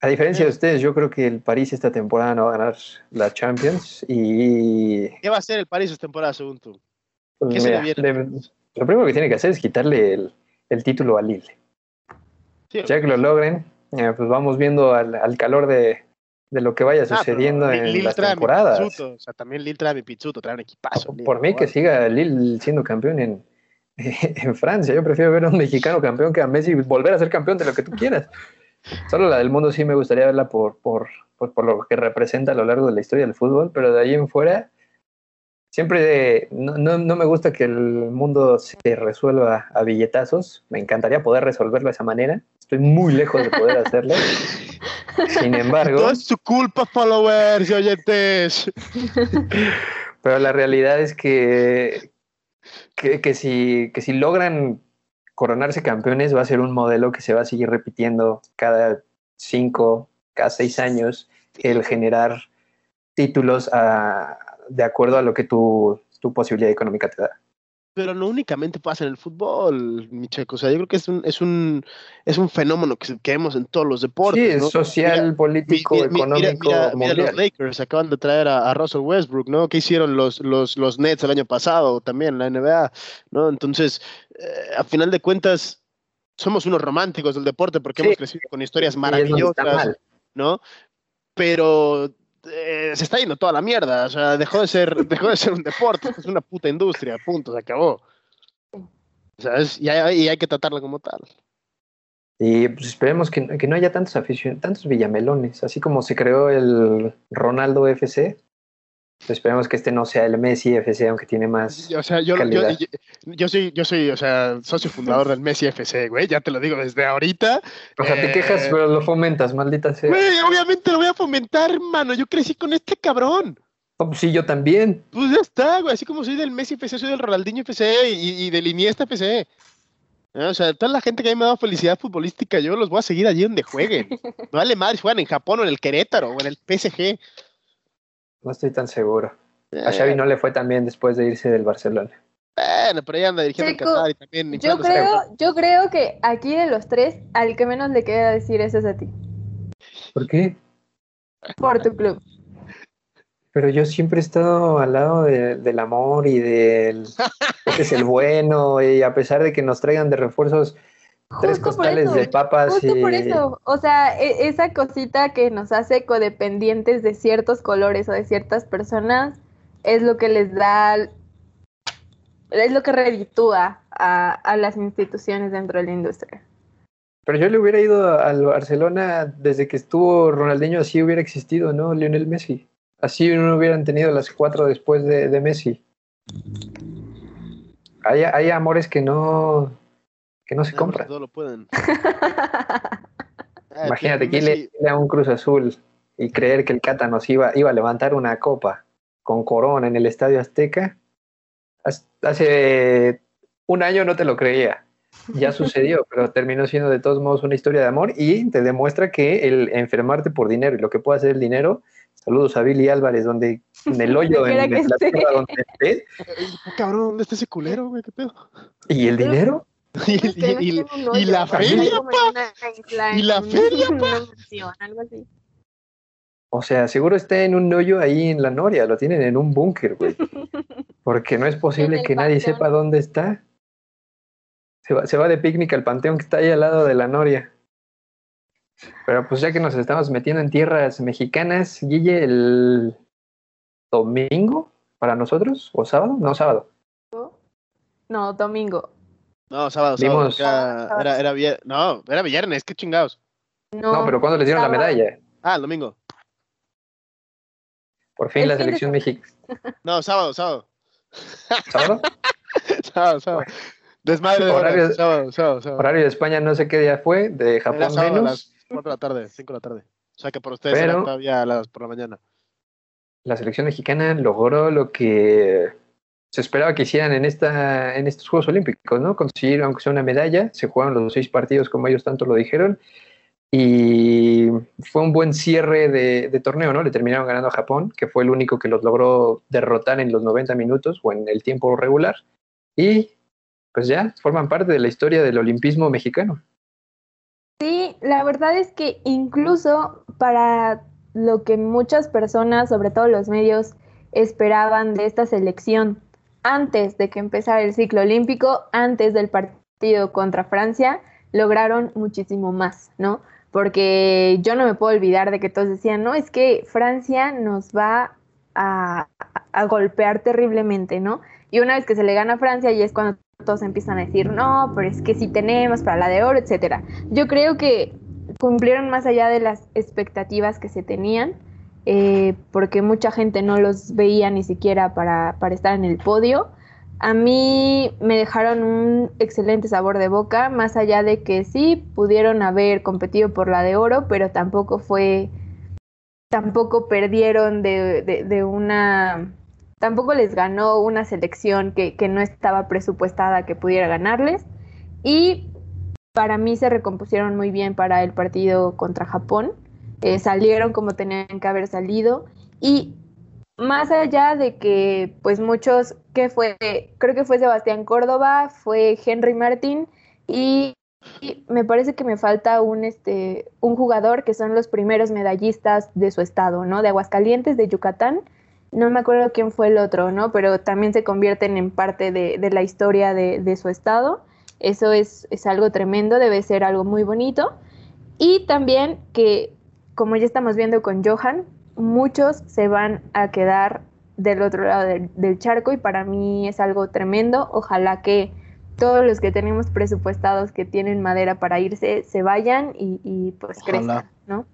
A diferencia de ustedes, yo creo que el París esta temporada no va a ganar la Champions y ¿Qué va a hacer el París esta temporada, según tú? pues, ¿Qué se mira, le viene? de- lo primero que tiene que hacer es quitarle el, el título a Lille. Sí, Ya que lo logren, eh, pues vamos viendo al, al calor de, de lo que vaya Ah, sucediendo en Lille las temporadas. Pizzuto, O sea, también Lille trae mi pizzuto, trae un equipazo. Lille, Por mí que siga Lille siendo campeón en, en Francia. Yo prefiero ver a un mexicano campeón que a Messi volver a ser campeón de lo que tú quieras. Solo la del mundo sí me gustaría verla por, por, por, por lo que representa a lo largo de la historia del fútbol, pero de ahí en fuera siempre no, no, no me gusta que el mundo se resuelva a billetazos. Me encantaría poder resolverlo de esa manera. Estoy muy lejos de poder hacerlo. Sin embargo, No es su culpa, followers y oyentes. Pero la realidad es que, que, que si, que si logran coronarse campeones va a ser un modelo que se va a seguir repitiendo cada cinco, cada seis años, el generar títulos a- de acuerdo a lo que tu, tu posibilidad económica te da. Pero no únicamente pasa en el fútbol, mi checo. O sea, yo creo que es un, es un, es un fenómeno que, que vemos en todos los Sí, deportes. es ¿no? social, Mi- político, mi- mi- económico, mira, mira, mira los Lakers acaban de traer a, a Russell Westbrook, ¿no? ¿Qué hicieron los, los, los Nets el año pasado también, la NBA, ¿no? Entonces, eh, a final de cuentas, somos unos románticos del deporte porque Sí. hemos crecido con historias maravillosas. ¿no? Pero eh, se está yendo toda la mierda, o sea, dejó de ser, dejó de ser un deporte, es una puta industria, punto, se acabó. ¿Sabes? Y hay, y hay que tratarla como tal. Y pues esperemos que, que no haya tantos aficionados, tantos villamelones, así como se creó el Ronaldo FC. Esperemos que este no sea el Messi FC, aunque tiene más. O sea, yo, calidad. yo, yo soy, yo soy, o sea, socio fundador del Messi FC, güey, ya te lo digo desde ahorita. O sea, te Eh, quejas, pero lo fomentas, maldita sea. Güey, obviamente lo voy a fomentar, hermano. Yo crecí con este cabrón. Oh, pues sí, yo también. Pues ya está, güey. Así como soy del Messi FC, soy del Ronaldinho FC y, y del Iniesta FC. ¿Eh? O sea, toda la gente que a mí me ha dado felicidad futbolística, yo los voy a seguir allí donde jueguen. Me vale madre si juegan en Japón o en el Querétaro o en el PSG. No estoy tan seguro. A Xavi no le fue tan bien después de irse del Barcelona. Bueno, pero ella anda dirigiendo en Checo, Qatar y también. Yo creo, yo creo que aquí de los tres, al que menos le queda decir eso es a ti, ¿Por qué? por tu club. Pero yo siempre he estado al lado de- del amor y del. Este es el bueno, y a pesar de que nos traigan de refuerzos tres Justo por costales eso, de papas Justo y. por eso, o sea, e- esa cosita que nos hace codependientes de ciertos colores o de ciertas personas es lo que les da, es lo que reditúa a, a las instituciones dentro de la industria. Pero yo le hubiera ido al Barcelona desde que estuvo Ronaldinho, así hubiera existido, ¿no? Lionel Messi. Así no hubieran tenido las cuatro después de, de Messi. Hay, hay amores que no, que no se compran. Todo lo pueden. Ah, Imagínate que le, le a un Cruz Azul y creer que el Cata nos iba, iba a levantar una copa con corona en el Estadio Azteca. Hace un año no te lo creía. Ya sucedió, pero terminó siendo de todos modos una historia de amor y te demuestra que el enfermarte por dinero y lo que puede hacer el dinero. Saludos a Billy Álvarez, donde en el hoyo en, la esté. tierra donde esté. Ay, cabrón, ¿dónde está ese culero, güey? ¿Qué pedo? ¿Y el dinero? Y, y- y- y la feria, ¿Y la feria, Algo así. O sea, seguro está en un hoyo ahí en la Noria, lo tienen en un búnker, güey. Porque no es posible que nadie panteón. sepa dónde está. Se va, se va de picnic al panteón que está ahí al lado de la Noria. Pero pues ya que nos estamos metiendo en tierras mexicanas, Guille, el domingo para nosotros, o sábado, no sábado, No, domingo. No, sábado, sábado. Era, era, viernes. No, era viernes, qué chingados. No, pero ¿cuándo les dieron la medalla? Ah, el domingo. Por fin la selección mexicana. No, sábado, sábado. ¿Sábado? sábado, sábado. Desmadre de horario, sábado, sábado, sábado. Horario de España no sé qué día fue, de Japón Era sábado menos. A las 4 de la tarde, 5 de la tarde. O sea que por ustedes era todavía a las, por la mañana. La selección mexicana logró lo que se esperaba que hicieran en, esta, en estos Juegos Olímpicos, ¿no? Conseguir, aunque sea una medalla, se jugaron los seis partidos como ellos tanto lo dijeron, y fue un buen cierre de, torneo, ¿no? Le terminaron ganando a Japón, que fue el único que los logró derrotar en los 90 minutos o en el tiempo regular. Y pues ya forman parte de la historia del olimpismo mexicano. Sí, la verdad es que incluso para lo que muchas personas, sobre todo los medios, esperaban de esta selección antes de que empezara el ciclo olímpico, antes del partido contra Francia, lograron muchísimo más, ¿no? porque yo no me puedo olvidar de que todos decían, no, es que Francia nos va a, golpear terriblemente, ¿no? Y una vez que se le gana a Francia, y es cuando todos empiezan a decir, no, pero es que sí tenemos para la de oro, etcétera. Yo creo que cumplieron más allá de las expectativas que se tenían, eh, porque mucha gente no los veía ni siquiera para, estar en el podio. A mí me dejaron un excelente sabor de boca, más allá de que sí pudieron haber competido por la de oro, pero tampoco fue, tampoco perdieron de, una, tampoco les ganó una selección que, no estaba presupuestada que pudiera ganarles. Y para mí se recompusieron muy bien para el partido contra Japón. Eh, salieron como tenían que haber salido. Y más allá de que, pues muchos, que fue, creo que fue Sebastián Córdoba, fue Henry Martín y, me parece que me falta un, este, un jugador que son los primeros medallistas de su estado, ¿no? De Aguascalientes, de Yucatán. No me acuerdo quién fue el otro, ¿no? Pero también se convierten en parte de, la historia de, de, su estado. Eso es, es algo tremendo, debe ser algo muy bonito. Y también que, como ya estamos viendo con Johan, muchos se van a quedar del otro lado del, charco y para mí es algo tremendo. Ojalá que todos los que tenemos presupuestados que tienen madera para irse se vayan y, pues crezcan, ¿no?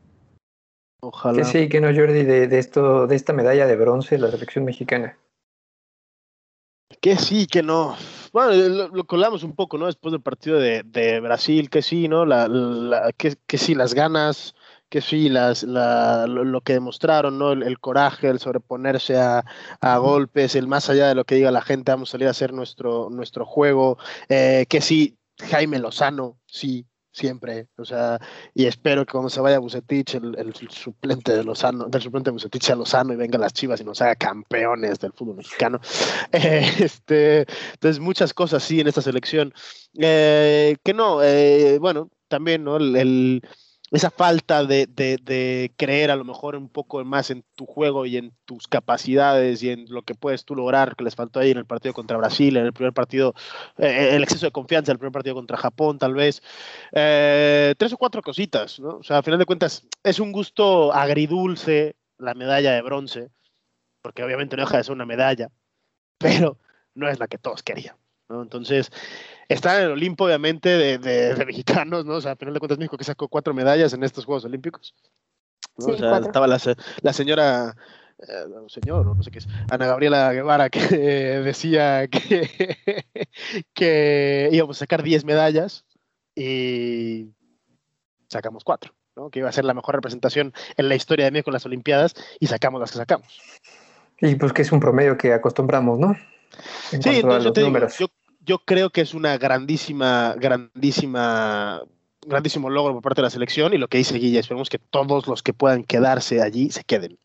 Ojalá. Que sí, que no, Jordi, de, esto, de esta medalla de bronce, la selección mexicana. Que sí, que no. Bueno, lo, colamos un poco, ¿no? Después del partido de, Brasil, que sí, ¿no? La, que, que sí, las ganas, que sí, las, lo, que demostraron, ¿no? El, coraje, el sobreponerse a, golpes, el más allá de lo que diga la gente, vamos a salir a hacer nuestro, nuestro juego, eh, que sí, Jaime Lozano, sí, siempre, o sea, y espero que cuando se vaya Bucetich, el, suplente de Lozano, del suplente de Bucetich a Lozano y venga las Chivas y nos haga campeones del fútbol mexicano. Eh, este, entonces, muchas cosas sí en esta selección. Eh, que no, bueno, también, ¿no? el esa falta de, creer a lo mejor un poco más en tu juego y en tus capacidades y en lo que puedes tú lograr, que les faltó ahí en el partido contra Brasil, en el primer partido, eh, el exceso de confianza en el primer partido contra Japón, tal vez. Eh, tres o cuatro cositas, ¿no? O sea, a final de cuentas, es un gusto agridulce la medalla de bronce, porque obviamente no deja de ser una medalla, pero no es la que todos querían. ¿no? Entonces, está en el Olimpo, obviamente, de, mexicanos, ¿no? O sea, a final de cuentas, México que sacó cuatro medallas en estos Juegos Olímpicos. o sea, estaba la, señora, eh, señor, no sé qué es, Ana Gabriela Guevara, que decía que, que íbamos a sacar 10 medallas y sacamos cuatro. ¿no? que iba a ser la mejor representación en la historia de México en las Olimpiadas y sacamos las que sacamos. Y pues que es un promedio que acostumbramos, ¿no? sí, entonces yo, te digo, yo, yo creo que es una grandísima, grandísima, grandísimo logro por parte de la selección y lo que dice Guilla, esperemos que todos los que puedan quedarse allí se queden.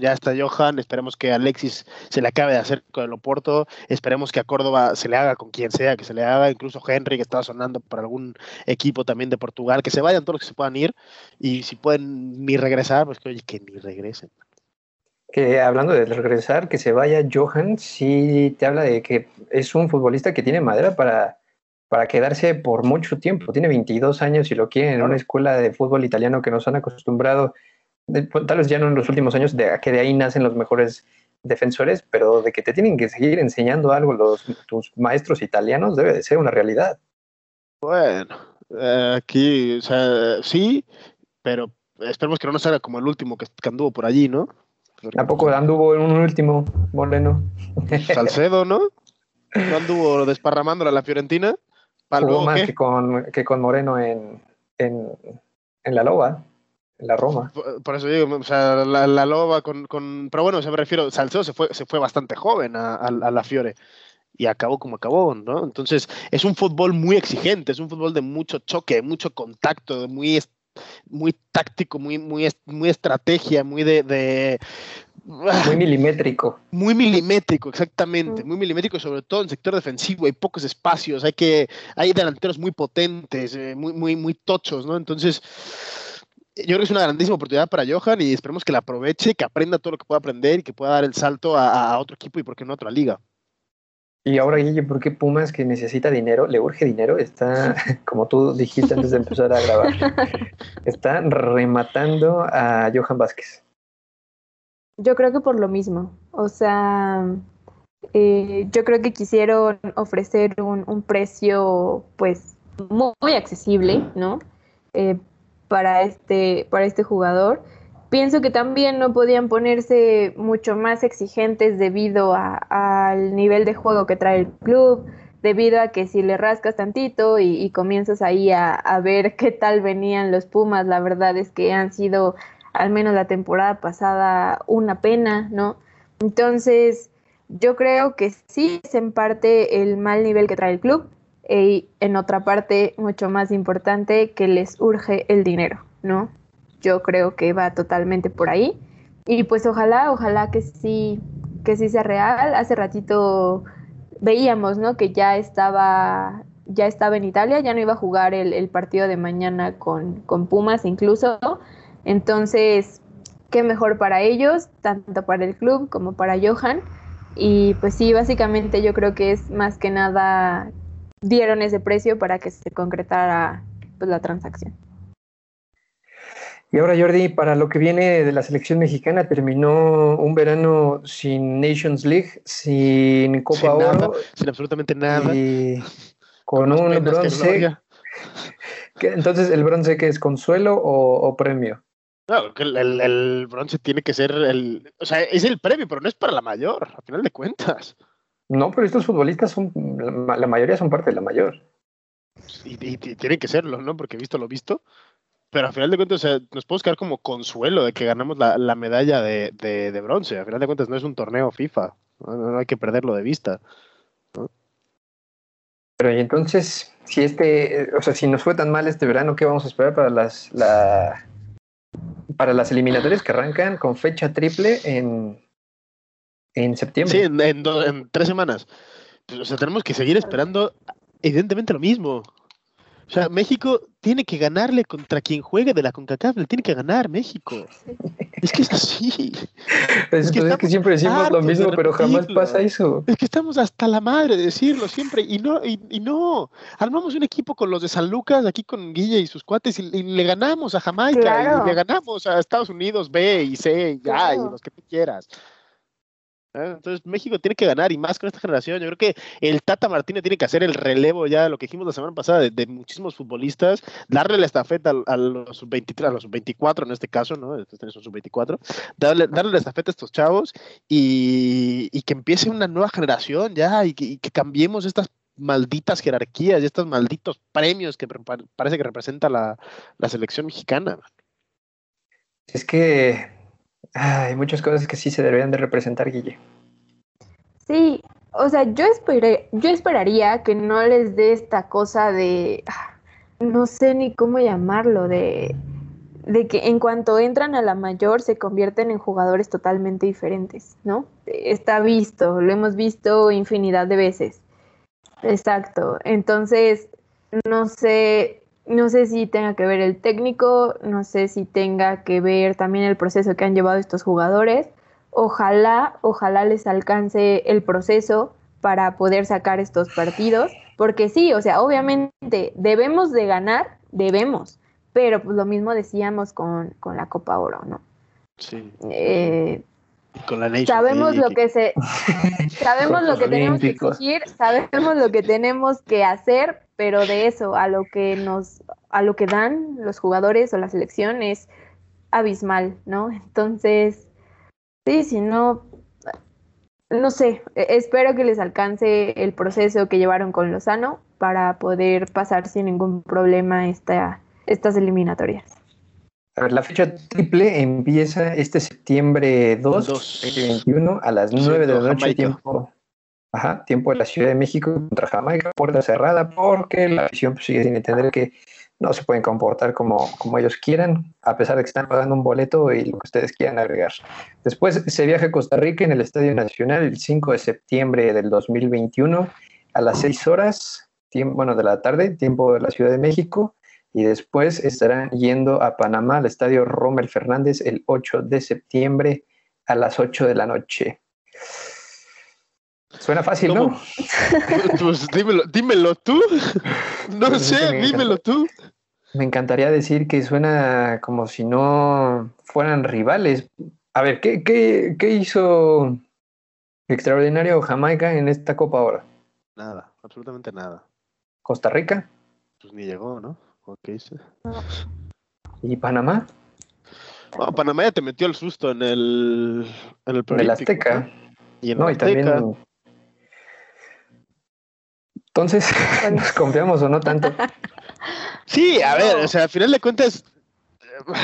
Ya está Johan, esperemos que Alexis se le acabe de hacer con el Oporto, esperemos que a Córdoba se le haga con quien sea que se le haga, incluso Henry que estaba sonando para algún equipo también de Portugal, que se vayan todos los que se puedan ir y si pueden ni regresar, pues que oye, que ni regresen que hablando de regresar, que se vaya Johan, sí te habla de que es un futbolista que tiene madera para, para quedarse por mucho tiempo. Tiene 22 años y lo quiere en una escuela de fútbol italiano que nos han acostumbrado, tal vez ya no en los últimos años, de que de ahí nacen los mejores defensores, pero de que te tienen que seguir enseñando algo los, tus maestros italianos debe de ser una realidad. Bueno, eh, aquí, sí, pero esperemos que no nos haga como el último que, anduvo por allí, ¿no? ¿A poco anduvo en un último, Moreno? Salcedo, ¿no? ¿No anduvo desparramándola a la Fiorentina? Jugó más que con, que con Moreno en, en, en la Loba la Roma. Por, eso digo, o sea, la, loba con, con, Pero bueno, se me refiero, Salcedo se fue, se fue bastante joven a, a, la Fiore y acabó como acabó, ¿no? Entonces, es un fútbol muy exigente, es un fútbol de mucho choque, mucho contacto, muy, muy táctico, muy, muy, muy estrategia, muy de, muy milimétrico. Muy milimétrico, exactamente. Muy milimétrico, sobre todo en sector defensivo. Hay pocos espacios, hay que, hay delanteros muy potentes, eh, muy, muy, muy tochos, ¿no? Entonces, yo creo que es una grandísima oportunidad para Johan y esperemos que la aproveche, que aprenda todo lo que pueda aprender y que pueda dar el salto a, otro equipo y por qué no a otra liga. Y ahora, Guille, ¿por qué Pumas que necesita dinero, le urge dinero? Está, como tú dijiste antes de empezar a grabar, está rematando a Johan Vázquez. Yo creo que por lo mismo. O sea, eh, yo creo que quisieron ofrecer un, un precio, pues, muy, accesible, ¿no? Eh, para este, para este jugador. Pienso que también no podían ponerse mucho más exigentes debido al nivel de juego que trae el club, debido a que si le rascas tantito y, comienzas ahí a, a, ver qué tal venían los Pumas, la verdad es que han sido, al menos la temporada pasada, una pena, ¿no? Entonces, yo creo que sí es en parte el mal nivel que trae el club, y en otra parte, mucho más importante, que les urge el dinero, ¿no? Yo creo que va totalmente por ahí. Y pues ojalá, ojalá que sí, que sí sea real. Hace ratito veíamos, ¿no? Que ya estaba, ya estaba en Italia, ya no iba a jugar el, partido de mañana con, con Pumas incluso. Entonces, qué mejor para ellos, tanto para el club como para Johan. Y pues sí, básicamente yo creo que es más que nada dieron ese precio para que se concretara pues, la transacción. Y ahora, Jordi, para lo que viene de la selección mexicana, terminó un verano sin Nations League, sin Copa Oro. sin absolutamente nada. Y con, un bronce. entonces, ¿el bronce que es consuelo o, premio? No, el, el, bronce tiene que ser el. O sea, es el premio, pero no es para la mayor, a final de cuentas. No, pero estos futbolistas son, la, mayoría son parte de la mayor. Y, tienen que serlo, ¿no? Porque he visto lo visto. Pero al final de cuentas, nos podemos quedar como consuelo de que ganamos la, medalla de, bronce. Al final de cuentas, no es un torneo FIFA. No, hay que perderlo de vista. Pero y entonces, si este, o sea, si nos fue tan mal este verano, ¿qué vamos a esperar para las, la, para las eliminatorias que arrancan con fecha triple en, en septiembre. Sí, en, tres semanas. Pues, o sea, tenemos que seguir esperando evidentemente lo mismo. O sea, México tiene que ganarle contra quien juegue de la CONCACAF, le tiene que ganar México. Es que es así. Es, que, siempre decimos lo mismo, pero jamás pasa eso. Es que estamos hasta la madre de decirlo siempre y no, y, no. Armamos un equipo con los de San Lucas, aquí con Guille y sus cuates, y, le ganamos a Jamaica, y le ganamos a Estados Unidos B y C, y A, y los que tú quieras. Entonces México tiene que ganar y más con esta generación. Yo creo que el Tata Martínez tiene que hacer el relevo ya, lo que dijimos la semana pasada, de, muchísimos futbolistas, darle la estafeta a, los 23, a los 24 en este caso, ¿no? Estos son sub-24, darle, darle la estafeta a estos chavos y, que empiece una nueva generación ya y que, cambiemos estas malditas jerarquías y estos malditos premios que parece que representa la, la selección mexicana. Es que hay muchas cosas que sí se deberían de representar, Guille. Sí, o sea, yo, esperé, yo esperaría que no les dé esta cosa de, ah, no sé ni cómo llamarlo, de, de que en cuanto entran a la mayor se convierten en jugadores totalmente diferentes, ¿no? Está visto, lo hemos visto infinidad de veces. Exacto. Entonces, no sé, no sé si tenga que ver el técnico, no sé si tenga que ver también el proceso que han llevado estos jugadores. Ojalá, ojalá les alcance el proceso para poder sacar estos partidos, porque sí, o sea, obviamente debemos de ganar, debemos, pero pues lo mismo decíamos con, la Copa Oro, ¿no? Sí. Eh, Con la Nation Sabemos lo que se sabemos Con lo que tenemos que exigir, sabemos lo que tenemos que hacer, pero de eso a lo que nos a lo que dan los jugadores o la selección es abismal, ¿no? Entonces, sí, si no no sé, e- espero que les alcance el proceso que llevaron con Lozano para poder pasar sin ningún problema esta, estas eliminatorias. A ver, la fecha triple empieza este septiembre 2, Dos. 2021 a las 9 de la noche, tiempo, ajá, tiempo de la Ciudad de México contra Jamaica, puerta cerrada, porque la afición pues, sigue sin entender que no se pueden comportar como, como ellos quieran, a pesar de que están pagando un boleto y lo que ustedes quieran agregar. Después se viaja a Costa Rica en el Estadio Nacional el 5 de septiembre del 2021 a las 6 horas, tiempo, bueno, de la tarde, tiempo de la Ciudad de México y después estarán yendo a Panamá al estadio Rommel Fernández el 8 de septiembre a las 8 de la noche. Suena fácil, ¿no? Pues dímelo, dímelo tú. No Pues sé, me dímelo tú. Me encantaría decir que suena como si no fueran rivales. A ver, ¿qué, qué, qué hizo extraordinario Jamaica en esta Copa ahora? Nada, absolutamente nada. Costa Rica Pues ni llegó, ¿no? ¿O ¿Qué hice? y Panamá No, Panamá ya te metió el susto en el, en el del Azteca. ¿no? Y en No, el y también. Entonces, Bueno. ¿nos confiamos o no tanto? Sí, a ver, o sea, al final de cuentas,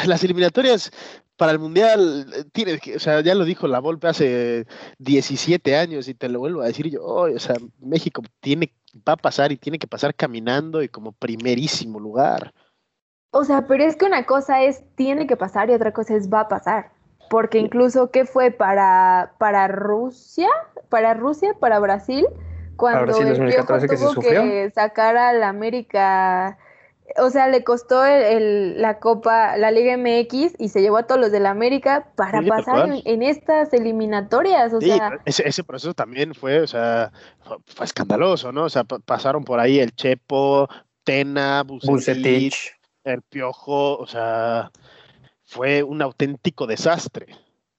las eliminatorias para el Mundial, eh, tienes que, o sea, ya lo dijo la Volpe hace 17 años y te lo vuelvo a decir yo, "Oye, o sea, México tiene, va a pasar y tiene que pasar caminando y como primerísimo lugar. O sea, pero es que una cosa es tiene que pasar y otra cosa es va a pasar. Porque incluso, ¿qué fue para, para Rusia? ¿Para Rusia? ¿Para Brasil? Cuando el Piojo 2014 que se tuvo sufrió. que sacar al América, o sea, le costó el- el- la Copa, la Liga MX y se llevó a todos los del América para Sí, pasar en, estas eliminatorias. O Sí, sea, ese, ese proceso también fue, o sea, fue, fue escandaloso, ¿no? O sea, pa- pasaron por ahí el Chepo, Tena, Bucetich. el Piojo, o sea, fue un auténtico desastre.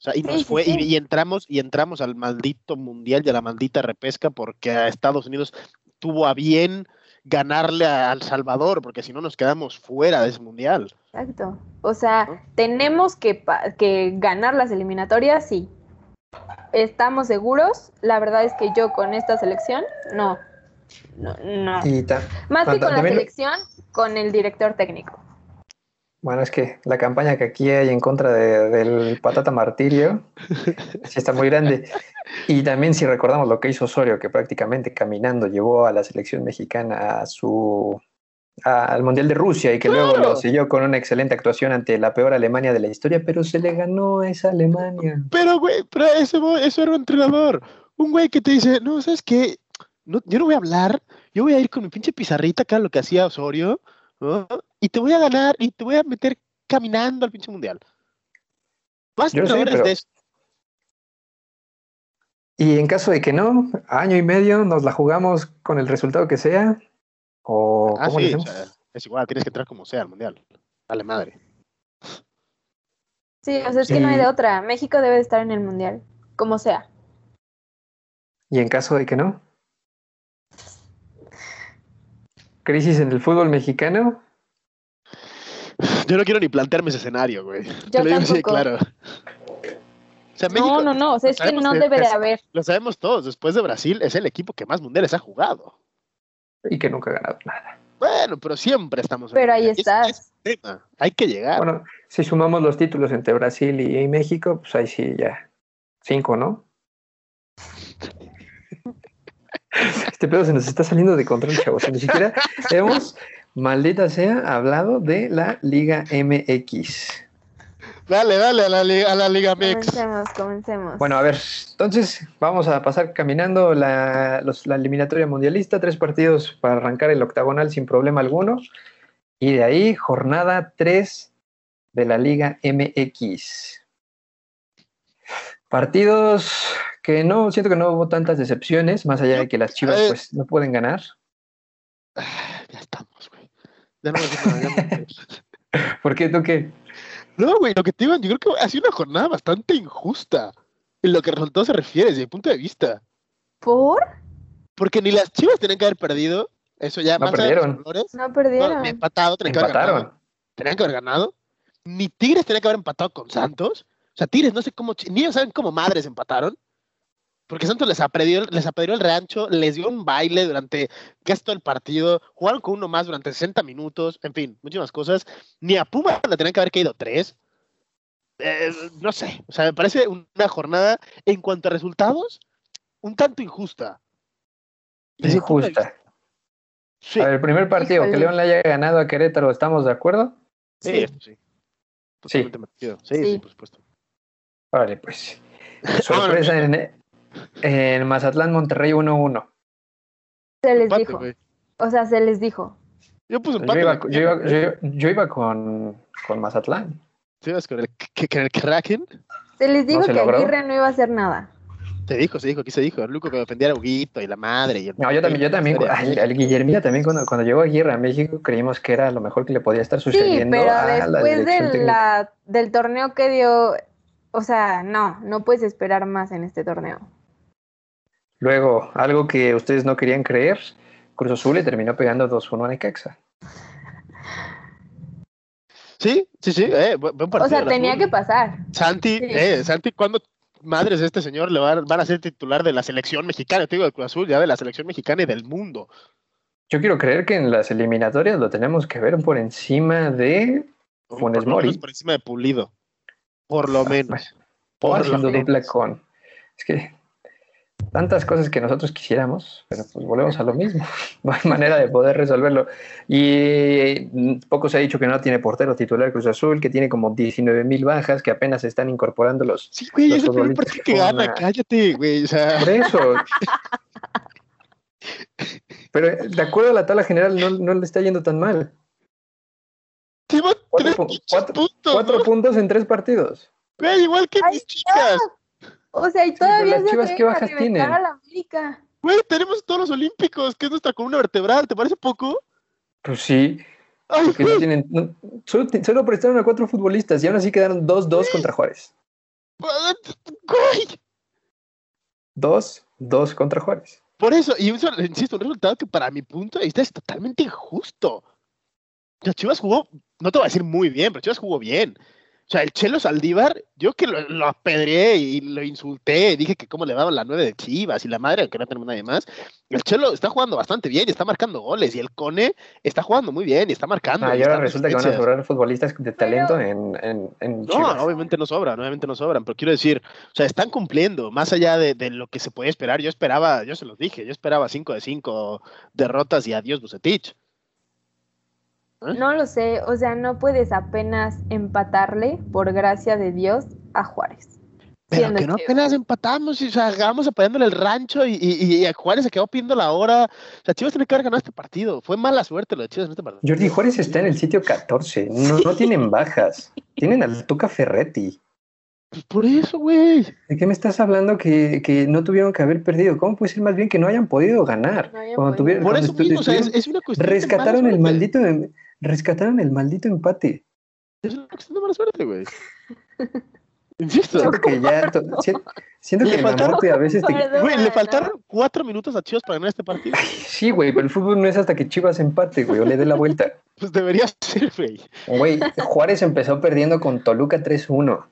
O sea, y nos Sí, fue, y- sí. Y, entramos, y entramos al maldito mundial y a la maldita repesca porque a Estados Unidos tuvo a bien ganarle a El Salvador, porque si no nos quedamos fuera de ese mundial. exacto. O sea, ¿No? tenemos que, que ganar las eliminatorias, sí. ¿Estamos seguros? La verdad es que yo con esta selección, no. No, no. Y ta- Más que ta- con la selección, con el director técnico. Bueno, es que la campaña que aquí hay en contra de- del patata martirio sí está muy grande. Y también si recordamos lo que hizo Osorio, que prácticamente caminando llevó a la selección mexicana a su a- al Mundial de Rusia y que luego lo siguió con una excelente actuación ante la peor Alemania de la historia, pero se le ganó a esa Alemania. Pero, güey, pero ese, bo- eso era un entrenador. Un güey que te dice, no, ¿sabes qué? No, yo no voy a hablar, yo voy a ir con mi pinche pizarrita acá, lo que hacía Osorio, ¿no? y te voy a ganar y te voy a meter caminando al pinche mundial. Más Yo sé, pero- de eso. Y en caso de que no, año y medio nos la jugamos con el resultado que sea. ¿O Ah, cómo le sí, o sea, es igual, tienes que entrar como sea al mundial. Dale madre. Sí, o sea, es que no hay de otra. México debe de estar en el mundial, como sea. Y en caso de que no. Crisis en el fútbol mexicano. Yo no quiero ni plantearme ese escenario, güey. Yo Te lo digo así de claro. O sea, No, México, no, no, o sea, es que no debe de es- haber. lo sabemos todos, después de Brasil es el equipo que más mundiales ha jugado. Y que nunca ha ganado nada. Bueno, pero siempre estamos en Pero ahí mundial. Ese- estás. es el tema. Hay que llegar. Bueno, si sumamos los títulos entre Brasil y, y México, pues ahí sí ya. Cinco, ¿no? Este pedo se nos está saliendo de control, chavos. Ni siquiera hemos, maldita sea, hablado de la Liga MX. Dale, dale a la, a la Liga Mix. Comencemos, comencemos. Bueno, a ver, entonces vamos a pasar caminando la, los- la eliminatoria mundialista, tres partidos para arrancar el octagonal sin problema alguno. Y de ahí, jornada 3 de la Liga MX. Partidos que no, siento que no hubo tantas decepciones, más allá de que las chivas Eh. pues no pueden ganar. Ah, Ya estamos, güey. Ya no me- ¿Por qué tú qué? No, güey, lo que te digo, yo creo que ha sido una jornada bastante injusta. en lo que resultado se refiere, desde mi punto de vista. ¿Por? Porque ni las Chivas tenían que haber perdido. Eso ya No perdieron. colores, No no, perdieron. ni empatado, tenían que haber ganado. Empataron. Tenían que haber ganado. Ni Tigres tenía que haber empatado con Santos. O sea, Tigres no sé cómo, ni ellos saben cómo madres empataron. Porque Santos les apedreó, les apedreó el rancho, les dio un baile durante casi todo el partido, jugaron con uno más durante 60 minutos, en fin, muchísimas cosas. Ni a Pumas le tenían que haber caído tres. Eh, no sé, o sea, me parece una jornada en cuanto a resultados un tanto injusta. De Injusta. Sí, A ver, el primer partido que. León le haya ganado a Querétaro, ¿estamos de acuerdo? sí, Sí. Sí, sí, Sí. por supuesto. Vale, pues. Sorpresa en, en Mazatlán, Monterrey 1-1. Se les Empate, dijo. O sea, se les dijo. Yo puse Yo empate. iba, güey. yo iba- yo- yo iba con, con Mazatlán. ¿Sí ibas con el, que- con el Kraken? Se les dijo se que logró. Aguirre no iba a hacer nada. Se dijo, se dijo, aquí se dijo. El Luco que defendía a Huguito y la madre. Y el- No, yo también, yo también, al, al Guillermina también cuando, cuando llegó Aguirre a México creímos que era lo mejor que le podía estar Sí, sucediendo pero a la después dirección de la, del torneo que dio, o sea, no, no puedes esperar más en este torneo. Luego, algo que ustedes no querían creer, Cruz Azul le terminó pegando 2-1 a Necaxa. Sí, sí, sí. Eh, buen O sea, tenía que pasar. Santi, Sí. eh, Santi, ¿cuándo madres de este señor le van, van a ser titular de la selección mexicana? Te digo de Cruz Azul, ya de la selección mexicana y del mundo. Yo quiero creer que en las eliminatorias lo tenemos que ver por encima de Funes Mori. por encima de Pulido. Por lo menos. O Por lo haciendo dupla menos. con. Es que tantas cosas que nosotros quisiéramos, pero pues volvemos a lo mismo. No hay manera de poder resolverlo. Y poco se ha dicho que no tiene portero titular Cruz Azul, que tiene como 19 mil bajas, que apenas se están incorporando los. Sí, güey, Los es el primer partido que gana. una- Cállate, güey. O sea, Por eso. Pero de acuerdo a la tabla general, no, no le está yendo tan mal. Lleva Cuatro tres pu- cuatro- puntos, Cuatro ¿no? puntos en tres partidos. Güey, igual que Ay, mis chicas. O sea, y todavía las se Chivas, atreven ¿qué a bajas tienen? a la América. Güey, tenemos todos los olímpicos, que es nuestra columna vertebral. ¿Te parece poco? Pues sí, Ay, porque no tienen. no- solo, prestaron a cuatro futbolistas y aún así quedaron 2-2 contra Juárez. Güey. 2-2 contra Juárez. Por eso, y insisto, un resultado que para mi punto de vista es totalmente injusto. Chivas jugó, no te voy a decir muy bien, pero Chivas jugó bien. O sea, el Chelo Saldívar, yo que lo, lo apedreé y lo insulté, dije que cómo le daban la nueve de Chivas y la madre, que no tenemos nadie más. El Chelo está jugando bastante bien y está marcando goles, y el Cone está jugando muy bien y está marcando. Ah, y ahora resulta que van a sobrar futbolistas de talento en, en, en No, Chivas. obviamente no sobran, obviamente no sobran, pero quiero decir, o sea, están cumpliendo, más allá de, de lo que se puede esperar. Yo esperaba, yo se los dije, yo esperaba 5 de 5 derrotas y adiós Bucetich. ¿Eh? No lo sé, o sea, no puedes apenas empatarle, por gracia de Dios, a Juárez. Pero que no apenas empatamos y o apoyándole el rancho y, y, y a Juárez se quedó pidiendo la hora. O sea, Chivas tiene que haber ganado este partido. Fue mala suerte lo de Chivas en este partido. Jordi Juárez está en el sitio 14. No, no tienen bajas. Tienen al Tuca Ferretti. Pues por eso, güey. ¿De qué me estás hablando que, que no tuvieron que haber perdido? ¿Cómo puede ser más bien que no hayan podido ganar? No hayan Cuando podido. tuvieron- Por cuando eso mismo, o sea, es, una cuestión de rescataron mala el maldito rescataron el maldito empate. Es una cuestión de mala suerte, güey. Insisto. Siento que ya si- siento Le que el faltaron- a veces te. Güey, le faltaron cuatro minutos a Chivas para ganar este partido. Sí, güey, pero el fútbol no es hasta que Chivas empate, güey, o le dé la vuelta. Pues debería ser, güey. Güey, Juárez empezó perdiendo con Toluca 3-1.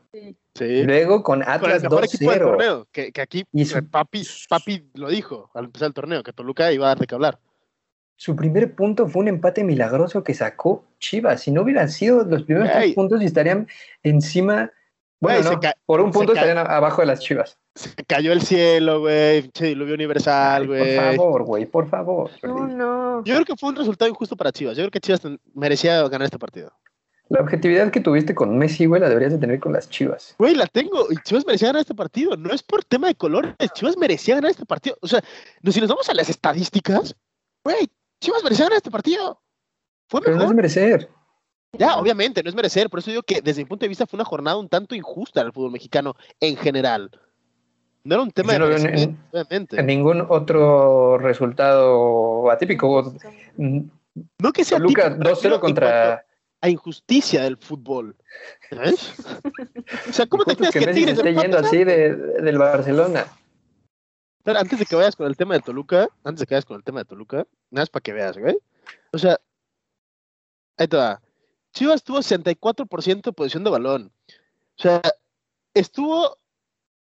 Sí. Luego con Con el Atlas mejor equipo del 2-0. torneo. Que, que aquí Y su- papi, papi lo dijo al empezar el torneo, que Toluca iba a dar de qué hablar. Su primer punto fue un empate milagroso que sacó Chivas. Si no hubieran sido los primeros Güey. tres puntos, estarían encima. Bueno, Güey, no, por un punto estarían abajo de las Chivas. Se cayó el cielo, güey. Pinche diluvio universal, Ay, por güey. favor, güey, por favor. No, no. Yo creo que fue un resultado injusto para Chivas. Yo creo que Chivas merecía ganar este partido. La objetividad que tuviste con Messi, güey, la deberías de tener con las Chivas. Güey, la tengo. Y Chivas merecía ganar este partido. No es por tema de colores. Chivas merecía ganar este partido. O sea, no- si nos vamos a las estadísticas, güey, Chivas merecía ganar este partido. Fue Pero no es merecer. Ya, obviamente, no es merecer. Por eso digo que desde mi punto de vista fue una jornada un tanto injusta del fútbol mexicano en general. No era un tema Yo de no en- obviamente. En ningún otro resultado atípico. Mm, No que sea pero 2-0 en cuanto- contra, a injusticia del fútbol. ¿Sabes? o sea, ¿cómo te crees que, que Tigres esté yendo así de, del Barcelona. Pero antes de que vayas con el tema de Toluca, antes de que vayas con el tema de Toluca, nada más para que veas, güey. O sea, ahí te va. Chivas tuvo 64% de posición de balón. O sea, estuvo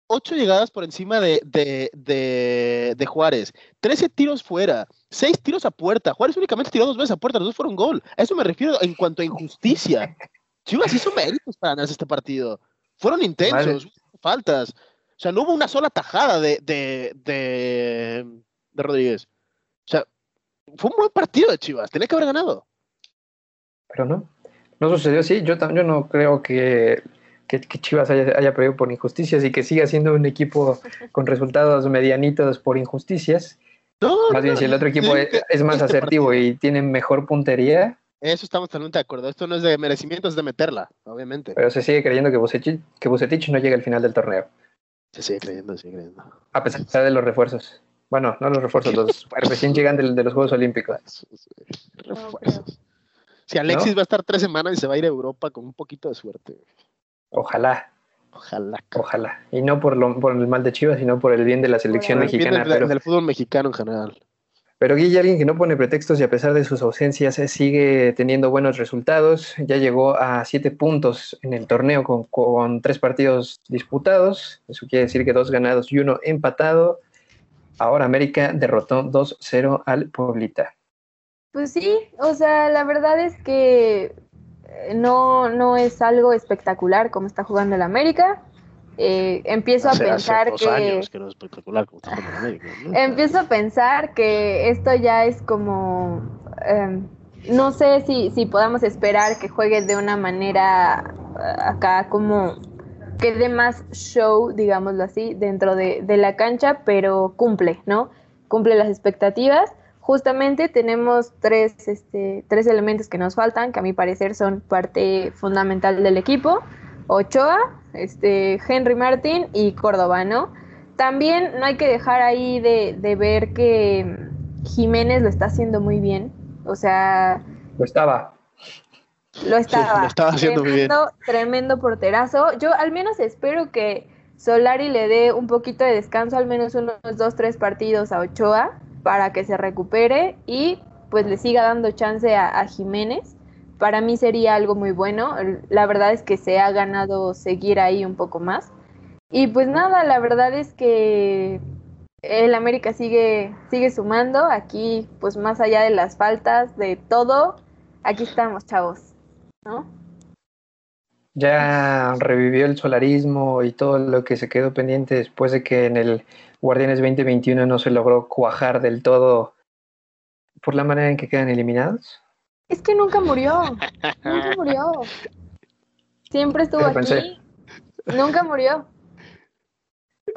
8 llegadas por encima de, de, de, de Juárez, 13 tiros fuera, 6 tiros a puerta. Juárez únicamente tiró dos veces a puerta, los dos fueron gol. A eso me refiero en cuanto a injusticia. Chivas hizo méritos para ganarse este partido. Fueron intensos, faltas. O sea, no hubo una sola tajada de, de, de, de Rodríguez. O sea, fue un buen partido de Chivas. Tenía que haber ganado. Pero no. No sucedió así. Yo, yo no creo que, que, que Chivas haya, haya perdido por injusticias y que siga siendo un equipo con resultados medianitos por injusticias. No, Más bien, si el otro equipo digo es, más este asertivo partido- y tiene mejor puntería, Eso estamos totalmente de acuerdo. Esto no es de merecimiento, es de meterla, obviamente. pero se sigue creyendo que Bucetich, que Bucetich no llega al final del torneo, Se sigue creyendo, se sigue creyendo. a pesar de los refuerzos. Bueno, no los refuerzos, los recién llegan de los Juegos Olímpicos. Refuerzos. Si Alexis va a estar tres semanas y se va a ir a Europa con un poquito de suerte. Ojalá, Ojalá. ojalá. Y no por, lo, por el mal de Chivas, sino por el bien de la selección Por el bien mexicana. del, Pero, del fútbol mexicano en general. Pero Guille, alguien que no pone pretextos y a pesar de sus ausencias eh, sigue teniendo buenos resultados. Ya llegó a siete puntos en el torneo con, tres partidos disputados. Eso quiere decir que dos ganados y uno empatado. Ahora América derrotó 2-0 al Pueblita. Pues sí, o sea, la verdad es que eh, no, no es algo espectacular como está jugando el América. Eh, empiezo a hace pensar dos que años que no es espectacular como está jugando en América, ¿no? empiezo a pensar que esto ya es como em, no sé si, si podamos esperar que juegue de una manera eh, acá como que dé más show, digámoslo así, dentro de, de la cancha, pero cumple, ¿no? Cumple las expectativas. Justamente tenemos tres, este, tres elementos que nos faltan, que a mi parecer son parte fundamental del equipo. Ochoa, este, Henry Martin y Córdoba, ¿no? También no hay que dejar ahí de, de ver que Jiménez lo está haciendo muy bien. O sea, Lo estaba. lo estaba. lo estaba haciendo muy bien. tremendo, Tremendo porterazo. Yo al menos espero que Solari le dé un poquito de descanso, al menos unos dos, tres partidos a Ochoa para que se recupere y pues le siga dando chance a, a Jiménez. Para mí sería algo muy bueno. La verdad es que se ha ganado seguir ahí un poco más. Y pues nada, la verdad es que el América sigue, sigue sumando. Aquí, pues más allá de las faltas, de todo, aquí estamos, chavos. Ya revivió el solarismo y todo lo que se quedó pendiente después de que en el Guardianes 2021 no se logró cuajar del todo por la manera en que quedan eliminados. Es que nunca murió. Nunca murió. Siempre estuvo Pero aquí. pensé. Nunca murió.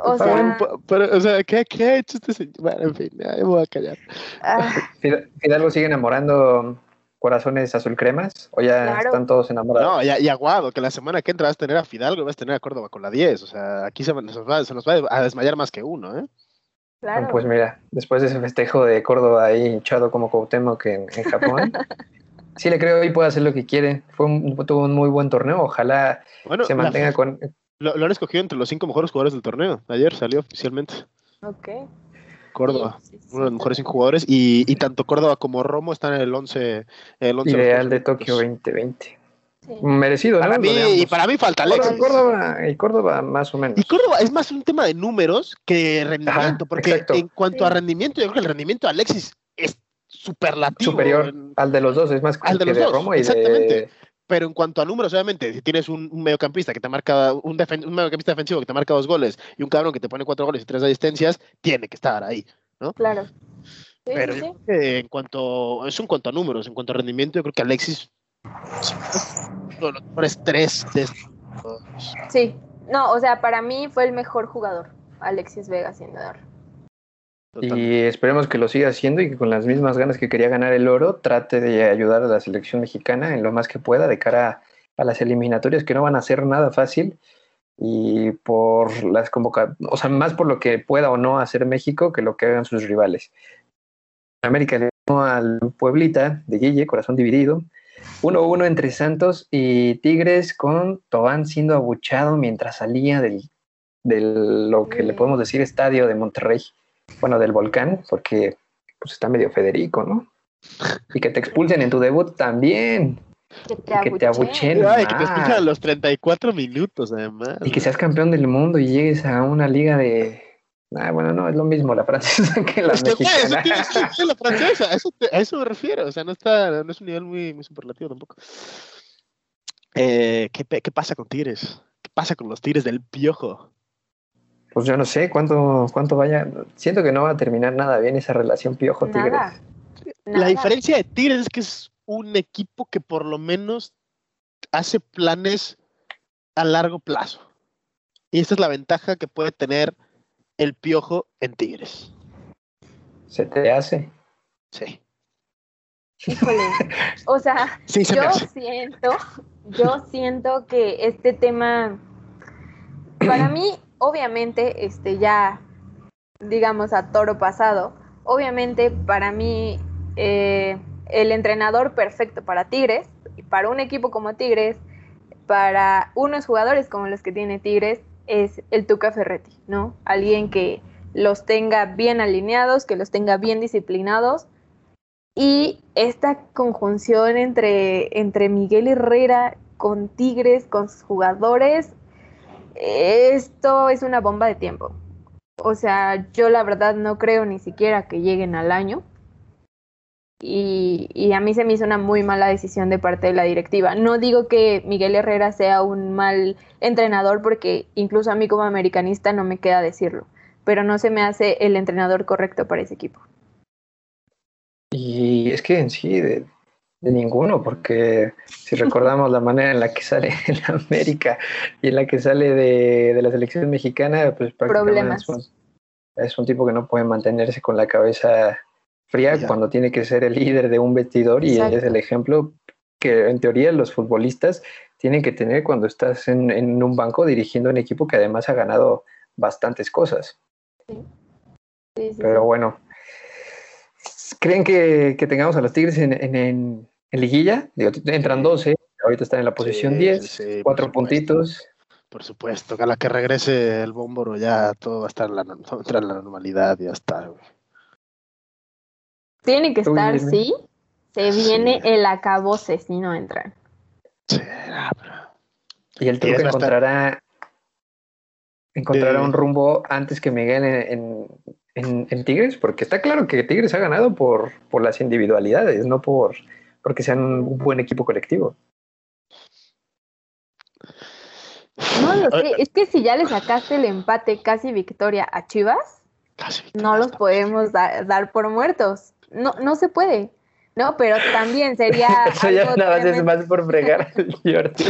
O sea, bien, Pero, pero, o sea, ¿qué, qué ha hecho este señor? Bueno, en fin, ya me voy a callar. ah, Fid- ¿Fidalgo sigue enamorando corazones azul cremas? ¿O ya Claro. están todos enamorados? No, y, y aguado, que la semana que entra vas a tener a Fidalgo y vas a tener a Córdoba con la 10. O sea, aquí se, nos va, se nos va a desmayar más que uno, ¿eh? claro. Pues mira, después de ese festejo de Córdoba ahí hinchado como Cuauhtémoc en, en Japón, sí le creo y puede hacer lo que quiere. Fue un- tuvo un muy buen torneo. Ojalá Bueno, se la- mantenga con... lo, lo han escogido entre los cinco mejores jugadores del torneo. Ayer salió oficialmente Ok. Córdoba. Sí, sí, sí. Uno de los mejores cinco jugadores. Y, y tanto Córdoba como Romo están en el 11. El 11 Ideal de Tokio olímpicos. 2020. Sí. Merecido, y para mí falta Alexis. Córdoba, y Córdoba más o menos. Y Córdoba es más un tema de números que rendimiento, Ajá, porque exacto. en cuanto a rendimiento, yo creo que el rendimiento de Alexis superlativo. superior en- al de los dos, es más Al de que los de dos, Romo y exactamente. de... Pero en cuanto a números, obviamente, si tienes un, un mediocampista que te marca, un, defen- un mediocampista defensivo que te marca dos goles y un cabrón que te pone cuatro goles y tres asistencias, tiene que estar ahí. Claro. Sí, Pero sí, en cuanto, eso en cuanto a números, en cuanto a rendimiento, yo creo que Alexis uno de los mejores tres de estos. Sí. No, o sea, para mí fue el mejor jugador, Alexis Vega, sin Y esperemos que lo siga haciendo y que con las mismas ganas que quería ganar el oro, trate de ayudar a la selección mexicana en lo más que pueda de cara a las eliminatorias que no van a ser nada fácil y por las convocatorias, o sea, más por lo que pueda o no hacer México que lo que hagan sus rivales. América le ganó al Pueblita de Guille, corazón dividido, 1-1 entre Santos y Tigres con Tobán siendo abuchado mientras salía del, del lo que le podemos decir estadio de Monterrey. Bueno, del volcán, porque pues está medio Federico, ¿no? Y que te expulsen en tu debut también. Que te Y que te. Ay, que te escuchan a los 34 minutos, además. Y que seas campeón del mundo y llegues a una liga de. Ah, bueno, no, es lo mismo la francesa que la Es que, güey, eso tiene la francesa, a eso, te- a eso me refiero, o sea, no, está, no es un nivel muy, muy superlativo tampoco. Eh, ¿qué, ¿Qué pasa con Tigres? ¿Qué pasa con los Tigres del Piojo? Pues yo no sé cuánto, cuánto vaya. Siento que no va a terminar nada bien esa relación Piojo-Tigres. La diferencia de Tigres es que es un equipo que por lo menos hace planes a largo plazo. Y esta es la ventaja que puede tener el Piojo en Tigres. Se te hace. Sí. Híjole. O sea, Sí, se me yo siento, yo siento que este tema, para mí, obviamente, este ya, digamos, a toro pasado, obviamente para mí eh, el entrenador perfecto para Tigres, para un equipo como Tigres, para unos jugadores como los que tiene Tigres, es el Tuca Ferretti, ¿no? Alguien que los tenga bien alineados, que los tenga bien disciplinados. Y esta conjunción entre, entre Miguel Herrera con Tigres, con sus jugadores, esto es una bomba de tiempo. O sea, yo la verdad no creo ni siquiera que lleguen al año. Y, a mí se me hizo una muy mala decisión de parte de la directiva. No digo que Miguel Herrera sea un mal entrenador porque incluso a mí como americanista no me queda decirlo, pero no se me hace el entrenador correcto para ese equipo. Y es que en sí, de, de ninguno, porque si recordamos la manera en la que sale en América y en la que sale de, de la selección mexicana, pues prácticamente Problemas. es un, es un tipo que no puede mantenerse con la cabeza fría cuando tiene que ser el líder de un vestidor y él es Exacto. el ejemplo que en teoría los futbolistas tienen que tener cuando estás en, en un banco dirigiendo un equipo que además ha ganado bastantes cosas. Sí, sí, Pero bueno, ¿creen que, que tengamos a los Tigres en, en- en- en liguilla? Digo, entran 12, ahorita están en la posición Sí, 10, sí, cuatro puntitos. Por supuesto, que a la que regrese el bómboro ya todo va a estar en la, entra en la normalidad, ya está. güey. Tiene que estar, sí. Se Sí. viene el acabose si no entran. Sí, pero- Y el estar- encontrará, encontrará De- un rumbo antes que Miguel en, en- en- en Tigres, porque está claro que Tigres ha ganado por, por las individualidades, no por porque sean un buen equipo colectivo. No lo sé, es que si ya le sacaste el empate casi victoria a Chivas, casi no los podemos da- dar por muertos. No, no se puede. No, pero también sería Eso ya algo nada más es más por fregar al Jordi.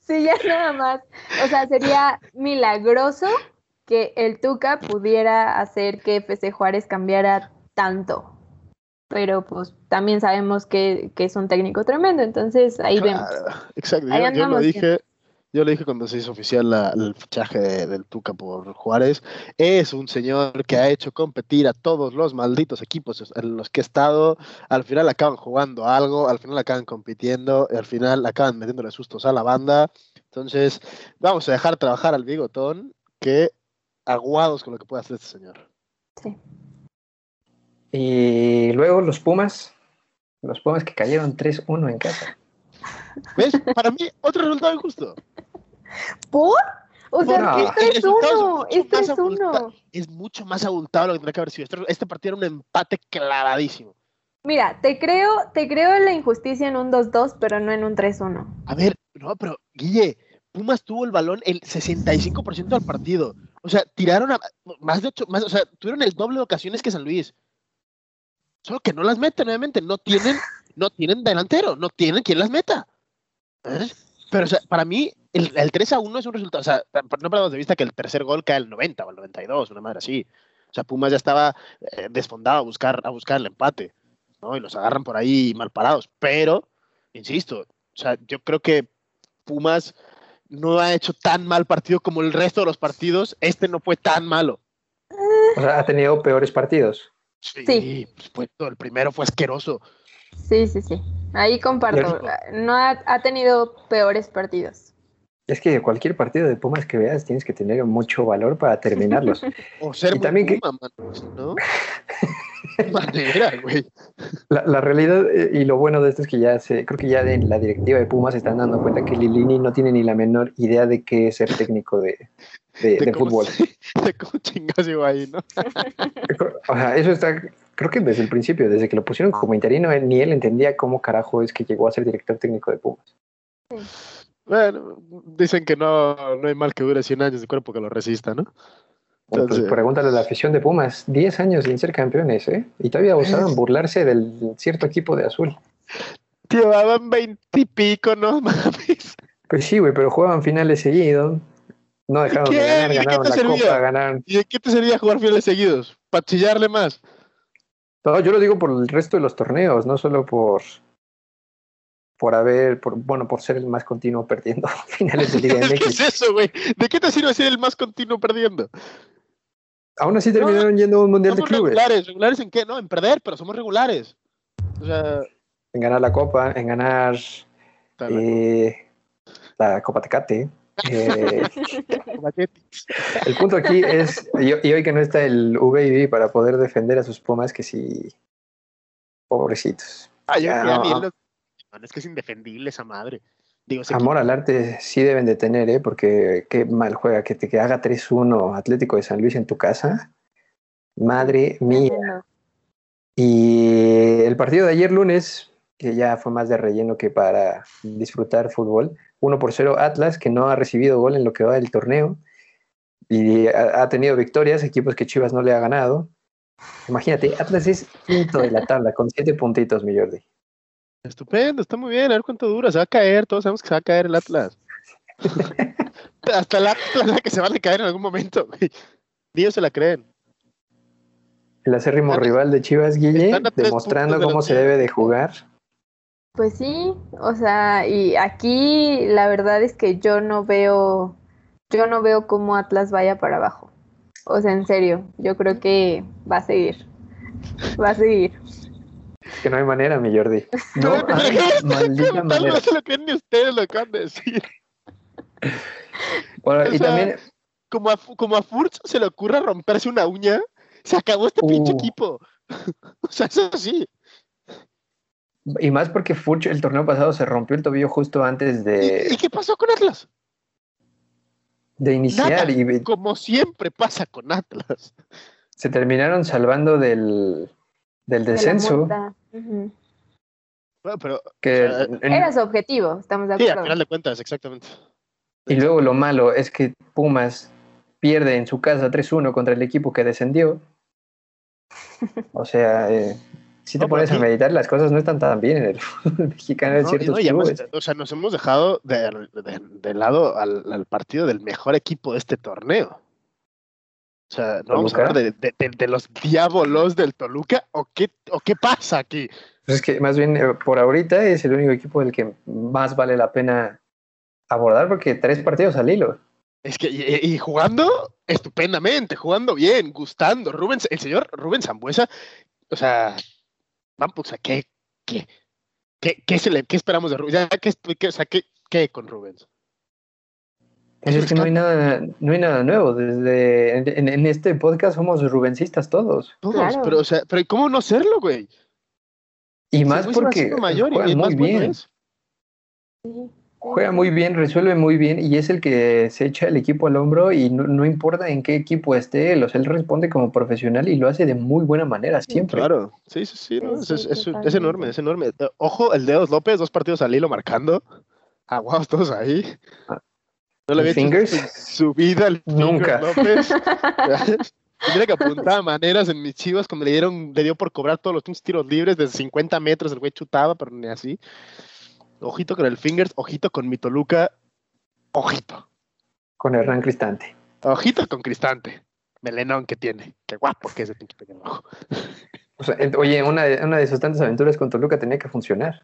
Sí, ya nada más. O sea, sería milagroso que el Tuca pudiera hacer que FC Juárez cambiara tanto. Pero pues también sabemos que, que es un técnico tremendo, entonces ahí vemos. Exacto, Ahí yo, yo lo dije, yo lo dije cuando se hizo oficial la- el fichaje de- del Tuca por Juárez. Es un señor que ha hecho competir a todos los malditos equipos en los que ha estado. Al final acaban jugando algo, al final acaban compitiendo, y al final acaban metiéndole sustos a la banda. Entonces, vamos a dejar trabajar al bigotón, que aguados con lo que puede hacer este señor. Sí. Y luego los Pumas, los Pumas que cayeron 3-1 en casa. ¿Ves? Para mí, otro resultado injusto. ¿Por? O sea, No. es El resultado 3-1, es es 3-1. Es mucho más abultado lo que tendría que haber sido. Este, este partido era un empate clavadísimo. Mira, te creo, te creo en la injusticia en un 2-2, pero no en un 3-1. A ver, no, pero Guille, Pumas tuvo el balón el 65% del partido. O sea, tiraron a más de ocho, más, o sea, tuvieron el doble de ocasiones que San Luis. Solo que no las meten, nuevamente. No tienen, no tienen delantero, no tienen quien las meta. Pero, para mí, el, el 3 a 1 es un resultado. O sea, no perdamos de vista que el tercer gol cae al 90 o al 92, una madre así. O sea, Pumas ya estaba eh, desfondado a buscar, a buscar el empate. ¿no? Y los agarran por ahí mal parados. Pero, insisto, o sea, yo creo que Pumas no ha hecho tan mal partido como el resto de los partidos. Este no fue tan malo. O sea, ha tenido peores partidos. Sí. pues, fue- el primero fue asqueroso. Sí, sí, sí. Ahí comparto. No ha, ha tenido peores partidos. Es que cualquier partido de Pumas que veas tienes que tener mucho valor para terminarlos. O ser Y también que- Puma, mano, ¿no? Manera, güey. La, la realidad eh, y lo bueno de esto es que ya se, creo que ya de la directiva de Pumas se están dando cuenta que Lilini no tiene ni la menor idea de qué es ser técnico de, de, De de cómo fútbol. se- De cómo chingas llegó ahí, ¿no? O sea, eso está, creo que desde el principio, desde que lo pusieron como interino, él- ni él entendía cómo carajo es que llegó a ser director técnico de Pumas. Bueno, dicen que no, no hay mal que dure 100 años de cuerpo que lo resista, ¿no? Pues Entonces- pregúntale a la afición de Pumas, 10 años sin ser campeones, ¿eh? Y todavía osaban burlarse del cierto equipo de azul. Llevaban 20 y pico, no mames. Pues sí, güey, pero jugaban finales seguidos. No dejaron de ganar, ¿Y de qué ganaron la servía? copa, ganaron. ¿Y de qué te servía jugar finales seguidos? ¿Para chillarle más? No, yo lo digo por el resto de los torneos, no solo por por haber, por, bueno, por ser el más continuo perdiendo finales de Liga ¿Qué es MX. eso, güey? ¿De qué te sirve ser el más continuo perdiendo? Aún así terminaron yendo a un mundial de clubes, regulares. ¿Regulares en qué? No, en perder, pero somos regulares. O sea, en ganar la copa, en ganar eh, la Copa Tecate. Eh, el punto aquí es, y, hoy que no está el UBIB para poder defender a sus Pumas, que sí, pobrecitos. Ah, yo Ya, ya no. Man, Es que es indefendible esa madre. Digo, ese Amor equipo- al arte sí deben de tener, ¿eh? porque qué mal juega, que te que haga 3-1 Atlético de San Luis en tu casa. Madre mía. Y el partido de ayer lunes, que ya fue más de relleno que para disfrutar fútbol, 1 por 0 Atlas, que no ha recibido gol en lo que va del torneo, y ha, ha tenido victorias, equipos que Chivas no le ha ganado. Imagínate, Atlas es quinto de la tabla, con 7 puntitos, mi Jordi. Estupendo, está muy bien. A ver cuánto dura. Se va a caer. Todos sabemos que se va a caer el Atlas. Hasta el Atlas que se van a caer en algún momento. güey. Dios se la creen. El acérrimo Están- rival de Chivas, Guille, demostrando de cómo se debe de jugar. Pues sí, o sea, y aquí la verdad es que yo no veo, yo no veo cómo Atlas vaya para abajo. O sea, en serio, yo creo que va a seguir. Va a seguir. Que no hay manera, mi Jordi. No hay maldita Tal manera. vez no se lo creen ni ustedes lo acaban de decir. Bueno, O y sea, también, Como a, como a Furch se le ocurra romperse una uña, se acabó este pinche Uh. equipo. o sea, eso sí. y más porque Furch el torneo pasado se rompió el tobillo justo antes ¿Y, de, y qué pasó con Atlas? de iniciar Nada. y Como siempre pasa con Atlas. se terminaron salvando del, del de la descenso. Bueno, pero Que, O sea, en- Era su objetivo, estamos de sí, al acuerdo. final de cuentas, exactamente. y luego lo malo es que Pumas pierde en su casa 3-1 contra el equipo que descendió. O sea, eh, si te No, pones a meditar, las cosas no están tan bien en el fútbol mexicano en No, y ciertos no, o sea, nos hemos dejado de, de- de lado al, al partido del mejor equipo de este torneo. O sea, ¿no vamos a hablar de, de- de- de los diábolos del Toluca? ¿O qué, ¿O qué pasa aquí? Pues es que más bien eh, por ahorita es el único equipo del que más vale la pena abordar porque tres partidos al hilo. Es que, y, y jugando estupendamente, jugando bien, gustando. Rubén, el señor Rubén Zambuesa, o sea, vamos, o sea, ¿qué, qué, qué, qué se le- qué esperamos de Rubén? Ya, ¿qué, qué- o sea, ¿qué, qué con Rubén? Pues es que no hay nada, no hay nada nuevo. Desde en, este podcast somos rubencistas todos. Todos, Claro. pero, o sea, pero ¿cómo no serlo, güey? Y más porque mayor y juega es muy bueno bien. Juega muy bien, resuelve muy bien y es el que se echa el equipo al hombro y no, no importa en qué equipo esté, él, o sea, él responde como profesional y lo hace de muy buena manera siempre. Claro, sí, sí, sí, ¿no? Sí, es, sí, es- es totalmente. enorme, es enorme. Ojo, el Dedos López, dos partidos al hilo marcando. Aguados todos ahí. Ah. No le ¿El había hecho Fingers? en su vida Nunca. López. Mira que apuntaba maneras en mis chivas cuando le dieron, le dio por cobrar todos los tiros libres de 50 metros, el güey chutaba, pero ni así. Ojito con el Fingers, ojito con mi Toluca, ojito. Con Hernán Cristante. Ojito con Cristante. Melenón que tiene. Qué guapo que es el pinche pequeño ojo. O sea, oye, una de, una de sus tantas aventuras con Toluca tenía que funcionar.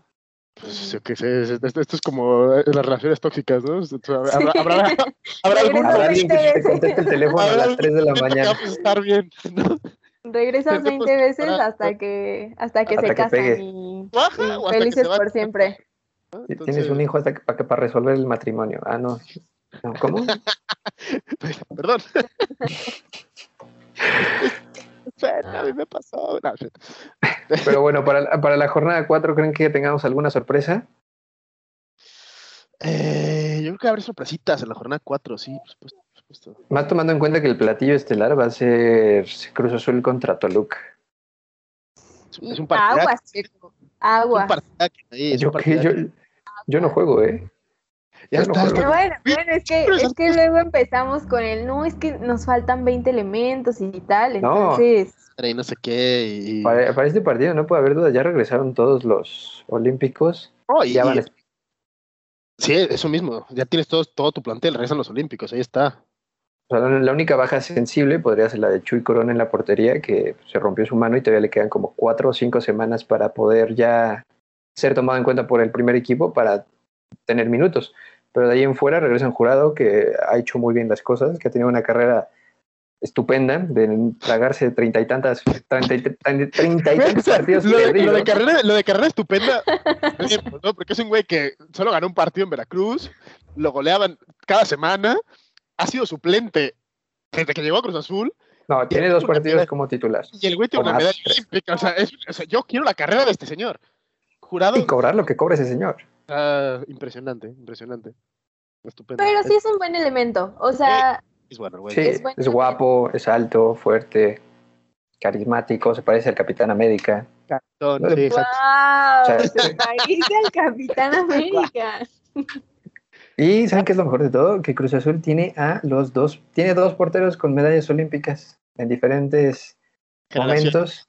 Pues yo qué sé, es- esto, esto es como eh, las relaciones tóxicas, ¿no? O sea, Habrá, habrá, habrá, alguno alguien que te conteste el teléfono a las alguno 3 de la mañana. pues, estar bien, ¿no? regresas Te 20 puedes veces hasta ¿no? que hasta que Hasta se que casan pegue. y, Ajá, y felices por siempre. ¿no? Tienes Entonces, un hijo hasta que, para, que- para resolver el matrimonio. Ah, no. No, ¿Cómo? Perdón. A mí me pasó. No. Pero bueno, para, para la jornada 4, ¿creen que tengamos alguna sorpresa? Eh, yo creo que habrá sorpresitas en la jornada 4, sí, por supuesto. por supuesto. Más tomando en cuenta que el platillo estelar va a ser Cruz Azul contra Toluca. Es, un- un partidazo. aguas, Checo, Es un aguas. partidazo ahí, es Yo, un que yo, partidazo. yo no juego, ¿eh? Ya no está- Bueno, bueno, es que, Pero es que luego empezamos con el no, es que nos faltan 20 elementos y tal, No. entonces y no sé qué. Y... Para, para este partido no puede haber duda. Ya regresaron todos los olímpicos. Oh, y- Ya van a- Sí, eso mismo. Ya tienes todo, todo tu plantel, regresan los Olímpicos, ahí está. o sea, la única baja sensible podría ser la de Chuy Corona en la portería, que se rompió su mano y todavía le quedan como cuatro o cinco semanas para poder ya ser tomado en cuenta por el primer equipo para tener minutos. Pero de ahí en fuera regresan Jurado, que ha hecho muy bien las cosas, que ha tenido una carrera estupenda de tragarse treinta y tantas, treinta y, treinta- y tantos partidos lo, de, lo perdidos. de carrera, lo de carrera estupenda, ¿no? porque es un güey que solo ganó un partido en Veracruz, lo goleaban cada semana, ha sido suplente desde que llegó a Cruz Azul, No, tiene dos partidos como titular. y el güey tiene una medalla olímpica. O sea, es- o sea, yo quiero la carrera de este señor. Jurado, Y cobrar lo que cobra ese señor. Ah, impresionante, impresionante. Estupendo. pero sí es un buen elemento, o sea, Es bueno. Sí, Es guapo, es alto, fuerte, carismático, se parece al Capitán América. No sí, wow, se parece al Capitán América. Y ¿saben qué es lo mejor de todo? Que Cruz Azul tiene a los dos, tiene dos porteros con medallas olímpicas en diferentes momentos,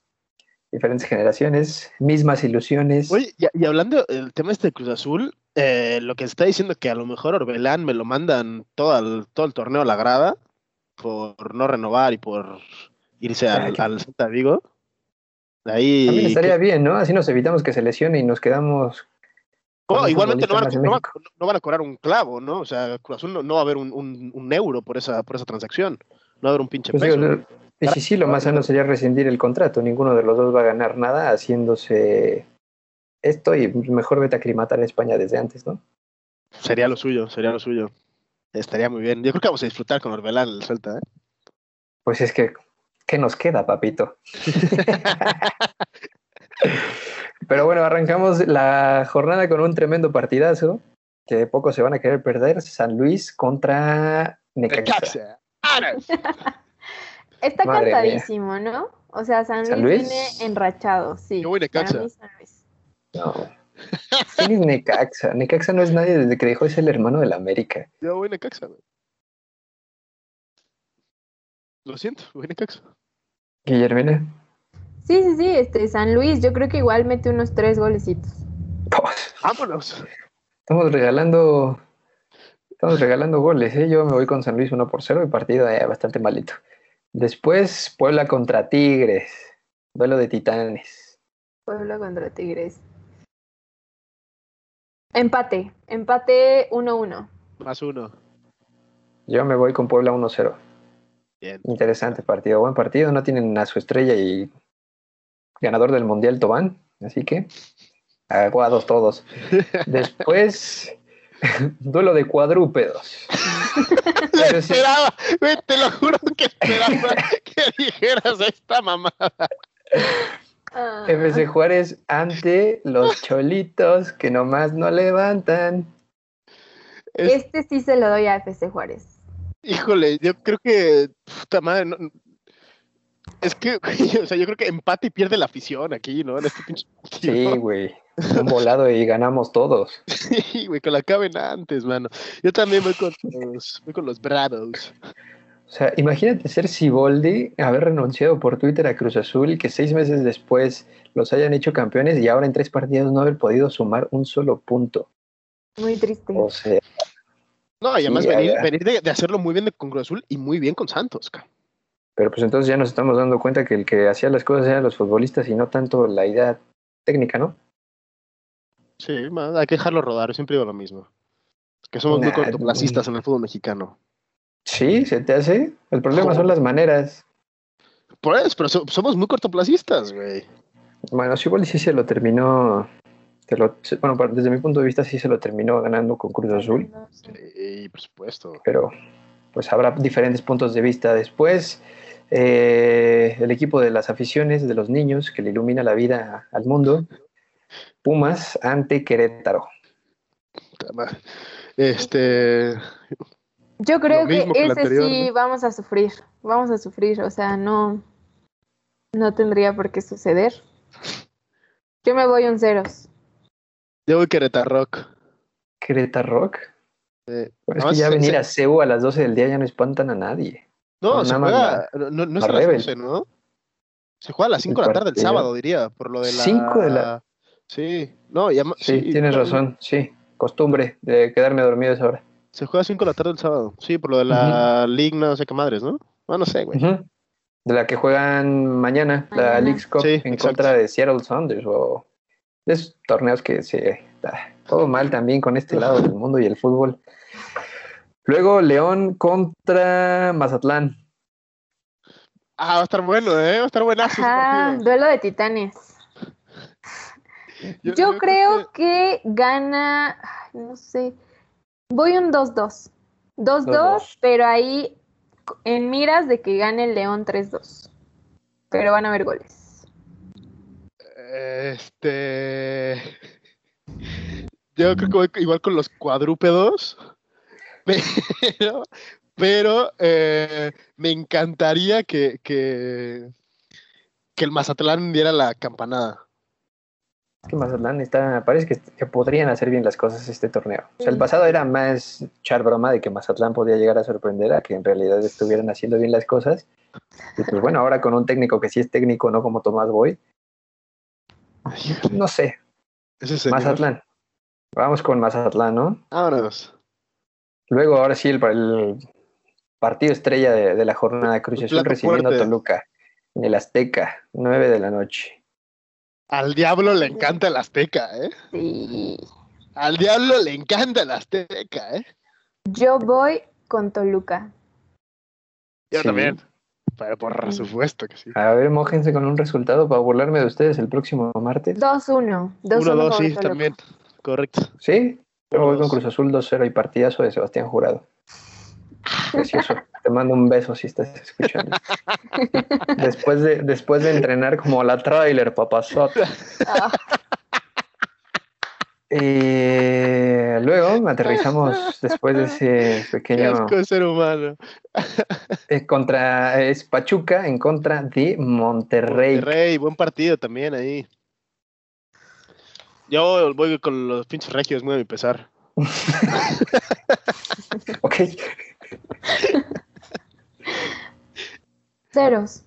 diferentes generaciones, mismas ilusiones. Oye, y, y hablando del tema este de Cruz Azul, eh, lo que está diciendo que a lo mejor Orbelán me lo mandan todo el, todo el torneo a la grada por no renovar y por irse al, Claro. al Celta Vigo. Ahí También estaría que- bien, ¿no? Así nos evitamos que se lesione y nos quedamos. Oh, igualmente no van, a, no, no van a cobrar un clavo, ¿no? O sea, Cruz Azul no, no va a haber un, un- un euro por esa, por esa transacción. No va a haber un pinche Pues peso. digo, y sí, sí, lo más sano sería rescindir el contrato. Ninguno de los dos va a ganar nada haciéndose esto y mejor vete a aclimatar en España desde antes, ¿no? Sería lo suyo, sería lo suyo. Estaría muy bien. Yo creo que vamos a disfrutar con Orbelán el Celta, ¿eh? Pues es que, ¿qué nos queda, papito? Pero bueno, arrancamos la jornada con un tremendo partidazo que de poco se van a querer perder. San Luis contra Necaxa. Está Madre mía. cantadísimo, ¿no? O sea, San Luis, San Luis. viene enrachado, sí. Yo voy Necaxa. No. ¿Quién es Necaxa? Necaxa no es nadie desde que dejó de ser el hermano del América. Yo voy Necaxa, güey. Lo siento, voy Necaxa. Guillermina. Sí, sí, sí, este San Luis, yo creo que igual mete unos tres golecitos. Vámonos. Estamos regalando. Estamos regalando goles, ¿eh? Yo me voy con San Luis 1 por 0 y partido eh, bastante malito. Después, Puebla contra Tigres. Duelo de titanes. Puebla contra Tigres. Empate, empate 1-1. Más uno. Yo me voy con Puebla 1-0. Bien. Interesante partido, buen partido. No tienen a su estrella y ganador del Mundial Tobán, así que aguados todos. Después, duelo de cuadrúpedos. Pero Esperaba, te lo juro que esperaba que dijeras esta mamada. Ah, FC Juárez ante los cholitos que nomás no levantan. Es- Este sí se lo doy a FC Juárez. híjole, yo creo que. Puta madre, no- es que, o sea, yo creo que empate y pierde la afición aquí, ¿no? En este pinche Sí, güey. Un volado y ganamos todos. Sí, güey, que la acaben antes, mano. Yo también voy con los, voy con los Bravos. O sea, imagínate ser Siboldi, haber renunciado por Twitter a Cruz Azul y que seis meses después los hayan hecho campeones y ahora en tres partidos no haber podido sumar un solo punto. Muy triste. O sea, No, y además Sí, venir, de, de hacerlo muy bien de- con Cruz Azul y muy bien con Santos, ca. pero pues entonces ya nos estamos dando cuenta que el que hacía las cosas eran los futbolistas y no tanto la idea técnica, ¿no? Sí, hay que dejarlo rodar, yo siempre digo lo mismo. Que somos muy cortoplacistas en el fútbol mexicano. Sí, se te hace. El problema son las maneras. Por eso, pero so- somos muy cortoplacistas, güey. Bueno, Siboldi sí se lo terminó. se lo- se- bueno, desde mi punto de vista sí se lo terminó ganando con Cruz Azul, Sí, por supuesto. pero pues habrá diferentes puntos de vista después. eh, el equipo de las aficiones, de los niños, que le ilumina la vida al mundo. Pumas ante Querétaro. Este. Yo creo que que ese anterior, sí ¿no? vamos a sufrir, vamos a sufrir, o sea, no, no tendría por qué suceder. Yo me voy un ceros. Yo voy Querétaro Rock. Querétaro Rock. Eh, Pues es que ya se- venir se- a CEU a las 12 del día ya no espantan a nadie. No, No, se nada más juega. no, no, no es a las Rebel. 12, ¿no? Se juega a las 5 de la tarde el sábado, diría, por lo de la. ¿Cinco de la- Sí, no, ya Sí, tienes razón, sí. Costumbre de quedarme dormido a esa hora. Se juega a 5 de la tarde el sábado. Sí, por lo de la League, no sé qué madres, ¿no? Ah, no sé, güey. De la que juegan mañana, la. League's Cup Sí, en exacto. contra de Seattle Sounders o de esos torneos que se ah, todo mal también con este lado del mundo y el fútbol. Luego León contra Mazatlán. Ah, va a estar bueno, ¿eh? Va a estar buenazo. partido. duelo de titanes. Yo- Yo, yo creo que... gana, no sé, voy un 2-2. 2-2, 2-2. pero ahí en miras de que gane el León 3-2. Pero van a haber goles. Este. Yo creo que voy igual con los cuadrúpedos. Pero, pero eh, me encantaría que, que, que el Mazatlán diera la campanada. Es que Mazatlán está, parece que, que podrían hacer bien las cosas este torneo. O sea, el pasado era más echar broma de que Mazatlán podía llegar a sorprender a que en realidad estuvieran haciendo bien las cosas. Y pues bueno, ahora con un técnico que sí es técnico, no como Tomás Boy, no sé, Ese. Mazatlán. Vamos con Mazatlán, ¿no? Vámonos. Luego, ahora sí, el, el partido estrella de, de la jornada Cruz Azul recibiendo a. Toluca en el Azteca, 9 de la noche. Al diablo le encanta el Azteca, ¿eh? Sí. Al diablo le encanta el Azteca, ¿eh? Yo voy con Toluca. Yo Sí. también. Pero por supuesto que sí. A ver, mójense con un resultado para burlarme de ustedes el próximo martes. 2-1. 2-1 Uno, dos, favor sí, Toluca. también. Correcto. ¿Sí? Yo voy con. Cruz Azul 2-0 y partidazo de Sebastián Jurado. Precioso. Te mando un beso si estás escuchando. Después de, después de entrenar como la trailer, papazota. Ah, Eh, luego aterrizamos después de ese pequeño asco ser humano. eh, contra es Pachuca en contra de Monterrey. Rey, buen partido también ahí. Yo voy con los pinches regios, muy a mi pesar. Ok. Ceros.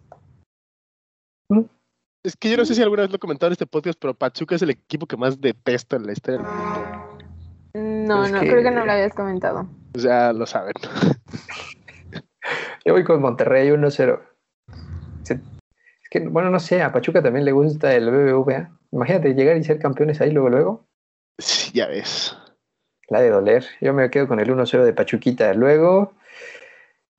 Es que yo no sé si alguna vez lo he comentado en este podcast, pero Pachuca es el equipo que más detesto en la historia. del mundo. No, Es no, que- creo que no lo habías comentado. O sea, lo saben. Yo voy con Monterrey 1-0. Se- Es que, bueno, no sé, a Pachuca también le gusta el BBVA. Imagínate llegar y ser campeones ahí luego, luego. Sí, ya ves. La de doler. Yo me quedo con el 1-0 de Pachuquita. Luego,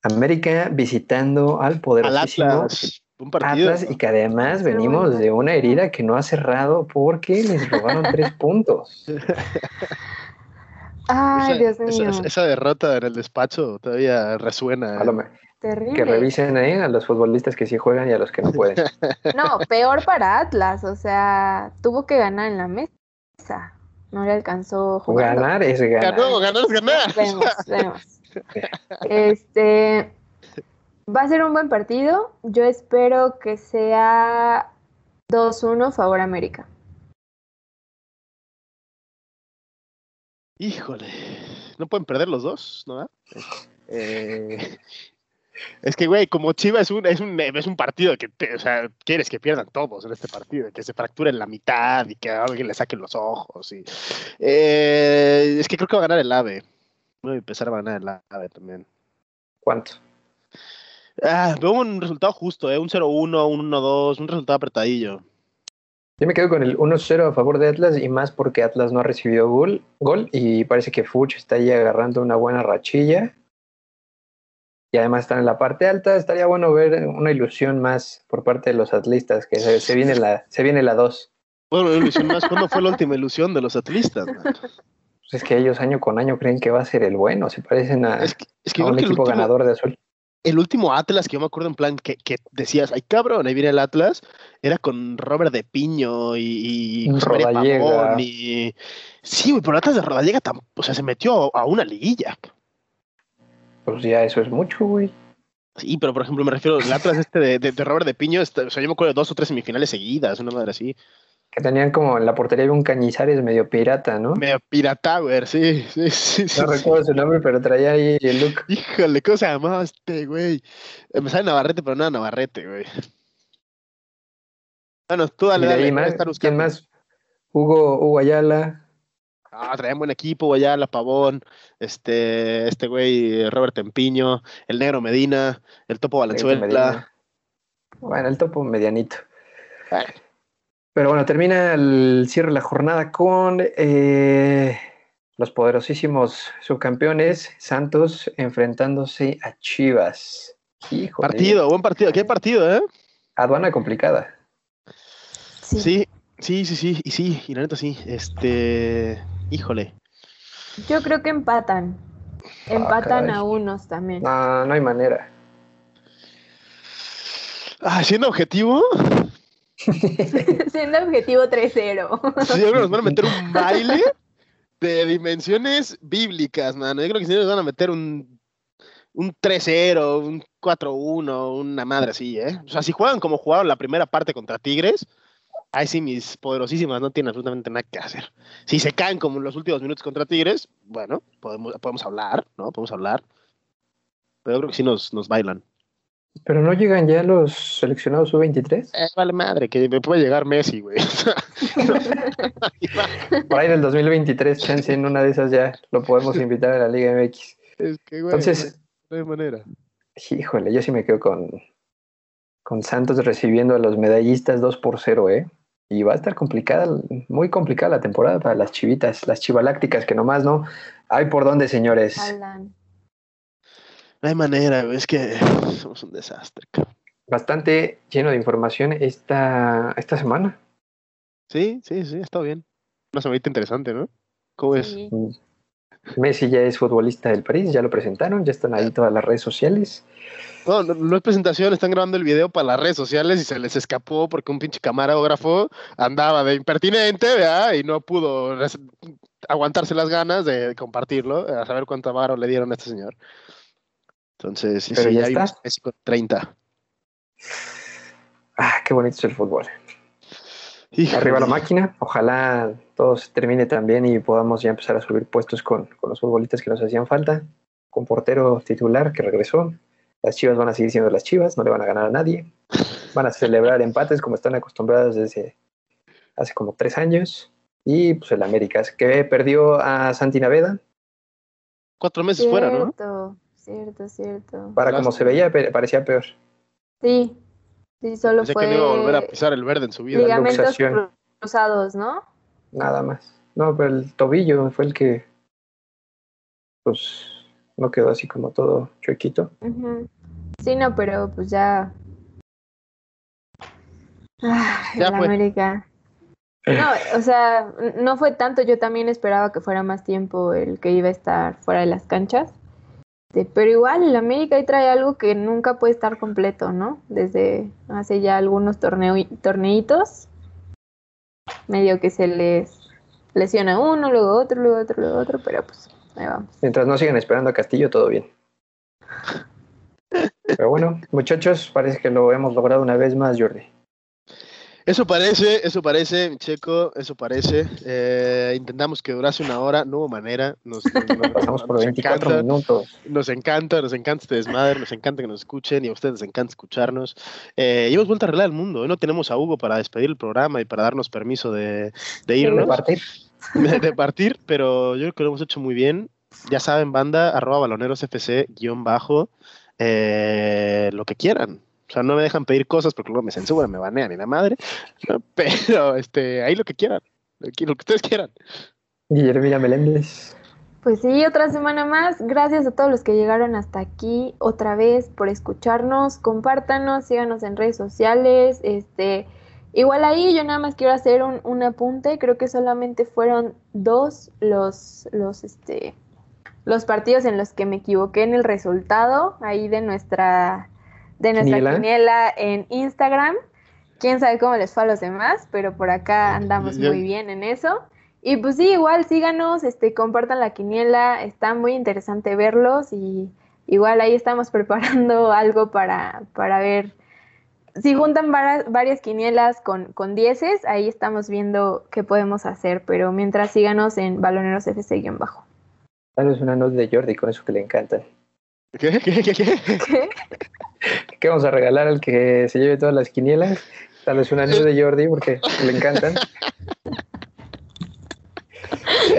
América visitando al Al poderosísimo Atlas. Un partido. Atlas y que además venimos de una herida que no ha cerrado porque les robaron tres puntos. Ay, esa, Dios esa- mío. esa- esa derrota en el despacho todavía resuena. Me- Terrible. que revisen ahí a los futbolistas que sí juegan y a los que no pueden. No, peor para Atlas. O sea, tuvo que ganar en la mesa. No le alcanzó jugando. Ganar es ganar. Ganó, ganar es ganar. Vemos, vemos. Este va a ser un buen partido. Yo espero que sea 2-1 favor América. Híjole. No pueden perder los dos, ¿no? Eh, es que, güey, como Chivas es un, es un, es un partido que, o sea, quieres que pierdan todos en este partido, que se fracturen la mitad y que a alguien le saquen los ojos. Eh, es que creo que va a ganar el AVE. Voy a empezar a ganar el AVE también. ¿Cuánto? Ah, veo un resultado justo, ¿eh? Un 0-1, un 1-2, un resultado apretadillo. Yo me quedo con el 1-0 a favor de Atlas y más porque Atlas no ha recibido gol, gol y parece que Fuch está ahí agarrando una buena rachilla. y además están en la parte alta. Estaría bueno ver una ilusión más por parte de los atlistas, que se, se viene la se viene la 2. Bueno, ilusión más. ¿Cuándo fue la última ilusión de los atlistas? man? Pues es que ellos año con año creen que va a ser el bueno, se parecen a, Es que, es que a creo un que equipo último, ganador de azul. el último Atlas que yo me acuerdo en plan que, que decías, ay cabrón, ahí viene el Atlas, era con Robert de Piño y, y Rodallega. Y... Sí, güey, pero el Atlas de Rodallega o sea, se metió a una liguilla. Pues ya eso es mucho, güey. Sí, pero por ejemplo me refiero al Atlas este de, de, de Robert de Piño, este, o sea, yo me acuerdo de dos o tres semifinales seguidas, una madre así. Que tenían como en la portería un Cañizares medio pirata, ¿no? Medio Pirata, güey, sí, sí, sí. No sí. recuerdo su nombre, pero traía ahí el look. Híjole, ¿cómo se llamaba este, güey? Eh, Me sale Navarrete, pero no era Navarrete, güey. Bueno, tú dale, de dale, a más, ¿quién más? Hugo, Hugo Ayala, Ah, traían buen equipo, allá La Pavón, este, este güey, Robert Tempiño, el Negro Medina, el Topo Valenzuela. Bueno, el topo medianito. Bueno, Pero bueno, termina el cierre de la jornada con eh, los poderosísimos subcampeones Santos enfrentándose a Chivas. Híjole, partido, buen partido, qué partido, ¿eh? Aduana complicada. Sí. Sí, sí, sí, sí, y sí, y la neta sí, este, híjole. Yo creo que empatan. Empatan caray. a unos también. No, no hay manera. Ah, siendo objetivo, Siendo objetivo 3-0. sí, yo creo que nos van a meter un baile de dimensiones bíblicas, mano. Yo creo que sí nos van a meter un, un 3-0, un 4-1, una madre así, ¿eh? O sea, si juegan como jugaron la primera parte contra Tigres, ahí sí mis poderosísimas no tienen absolutamente nada que hacer. Si se caen como en los últimos minutos contra Tigres, bueno, podemos, podemos hablar, ¿no? Podemos hablar. Pero yo creo que sí nos, nos bailan. Pero no llegan ya los seleccionados sub-23. Eh, vale madre, que me puede llegar Messi, güey. Por ahí del 2023, chance en una de esas ya lo podemos invitar a la Liga MX. es que, güey, Entonces, no hay manera. híjole, yo sí me quedo con, con Santos recibiendo a los medallistas 2 por 0, ¿eh? Y va a estar complicada, muy complicada la temporada para las chivitas, las chivalácticas, que nomás no hay por dónde, señores. Alan. No hay manera, es que somos un desastre, cabrón. Bastante lleno de información esta, esta semana. Sí, sí, sí, está bien. Una semanita interesante, ¿no? ¿Cómo es? Sí. Messi ya es futbolista del París, ya lo presentaron, ya están ahí todas las redes sociales. No, no, no es presentación, están grabando el video para las redes sociales y se les escapó porque un pinche camarógrafo andaba de impertinente, ¿verdad? Y no pudo aguantarse las ganas de compartirlo, a saber cuánto varo le dieron a este señor. Entonces, sí, Pero sí, ya hay Messi con 30. Ah, qué bonito es el fútbol. Híjole. Arriba la máquina, ojalá todo se termine también y podamos ya empezar a subir puestos con, con los futbolistas que nos hacían falta, con portero titular que regresó. Las chivas van a seguir siendo las chivas, no le van a ganar a nadie. Van a celebrar empates como están acostumbrados desde hace como tres años. Y pues el América, que perdió a Santi Naveda, Cuatro meses fuera, ¿no? Cierto, cierto, para como se veía, parecía peor. Sí, sí, solo Pensé fue que no iba a volver a pisar el verde en su vida. ligamentos cruzados, ¿no? Nada más. No, pero el tobillo fue el que, pues, no quedó así como todo chuequito. Sí, no, pero pues ya. Ah, Ya fue. América. No, o sea, no fue tanto. Yo también esperaba que fuera más tiempo el que iba a estar fuera de las canchas. Este, Pero igual el América ahí trae algo que nunca puede estar completo, ¿no? Desde hace ya algunos torneo torneitos. Medio que se les lesiona uno, luego otro, luego otro, luego otro, pero pues ahí vamos. Mientras no sigan esperando a Castillo, todo bien. Pero bueno, muchachos, parece que lo hemos logrado una vez más, Jordi. Eso parece, eso parece, mi checo, eso parece. Eh, intentamos que durase una hora, no hubo manera. Nos, nos- nos- Pasamos por nos 24 encanta, minutos. nos encanta, nos encanta este desmadre, nos encanta que nos escuchen y a ustedes les encanta escucharnos. Eh, y hemos vuelto a arreglar el mundo. Hoy no tenemos a Hugo para despedir el programa y para darnos permiso de, de De irnos, partir. de, de partir, pero yo creo que lo hemos hecho muy bien. Ya saben, banda, arroba balonerosfc, guion bajo, eh, lo que quieran. O sea, no me dejan pedir cosas porque luego me censuran, me banean y la madre. ¿no? Pero este, ahí lo que quieran, lo que lo que ustedes quieran. Guillermina Meléndez. Pues sí, otra semana más. Gracias a todos los que llegaron hasta aquí otra vez por escucharnos. Compártanos, síganos en redes sociales. Este, igual ahí yo nada más quiero hacer un, un apunte. Creo que solamente fueron dos los, los, este, los partidos en los que me equivoqué en el resultado ahí de nuestra, de nuestra ¿Quiniela? quiniela en Instagram. Quién sabe cómo les fue a los demás, pero por acá andamos muy bien en eso. Y pues sí, igual síganos, este, compartan la quiniela, está muy interesante verlos y igual ahí estamos preparando algo para, para ver. Si juntan vara- varias quinielas con, con dieces, ahí estamos viendo qué podemos hacer, pero mientras síganos en Baloneros FC-bajo. Vez una nota de Jordi con eso que le encantan. ¿Qué? ¿Qué? ¿Qué? ¿Qué? ¿Qué vamos a regalar al que se lleve todas las quinielas? Tal vez una nude de Jordi porque le encantan.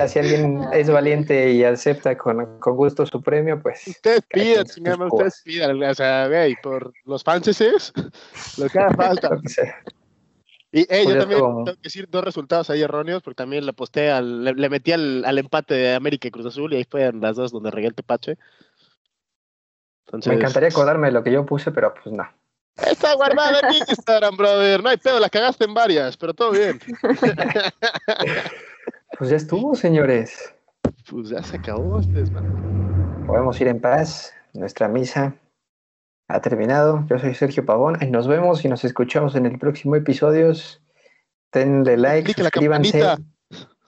Si alguien es valiente y acepta con, con gusto su premio, pues Ustedes pidan, chingada, ustedes pidan. O sea, güey, por los franceses, lo que haga falta. lo que sea. Y hey, yo también tengo que decir dos resultados ahí erróneos, porque también le aposté al, le, le metí al, al empate de América y Cruz Azul, y ahí fueron las dos donde regué el tepache. Entonces, Me encantaría acordarme de lo que yo puse, pero pues no. Está guardada en Instagram, brother. No hay pedo, la cagaste en varias, pero todo bien. Pues ya estuvo, señores. Pues ya se acabó este. Podemos ir en paz. Nuestra misa ha terminado. Yo soy Sergio Pavón. Y nos vemos y nos escuchamos en el próximo episodio. Denle like, suscríbanse.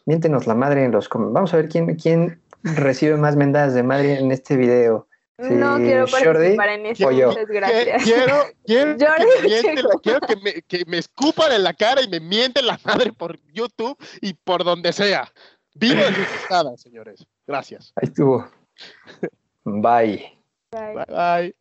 Miéntenos la madre en los comentarios. Vamos a ver quién, quién recibe más mendadas de madre en este video. Sí, no quiero Jordi, participar en eso, muchas gracias. Quiero, quiero, Jordi que me mienten quiero que me, que me escupan en la cara y me mienten la madre por YouTube y por donde sea. Vivo de sus estadas, señores. Gracias. Ahí estuvo. Bye. Bye. Bye bye.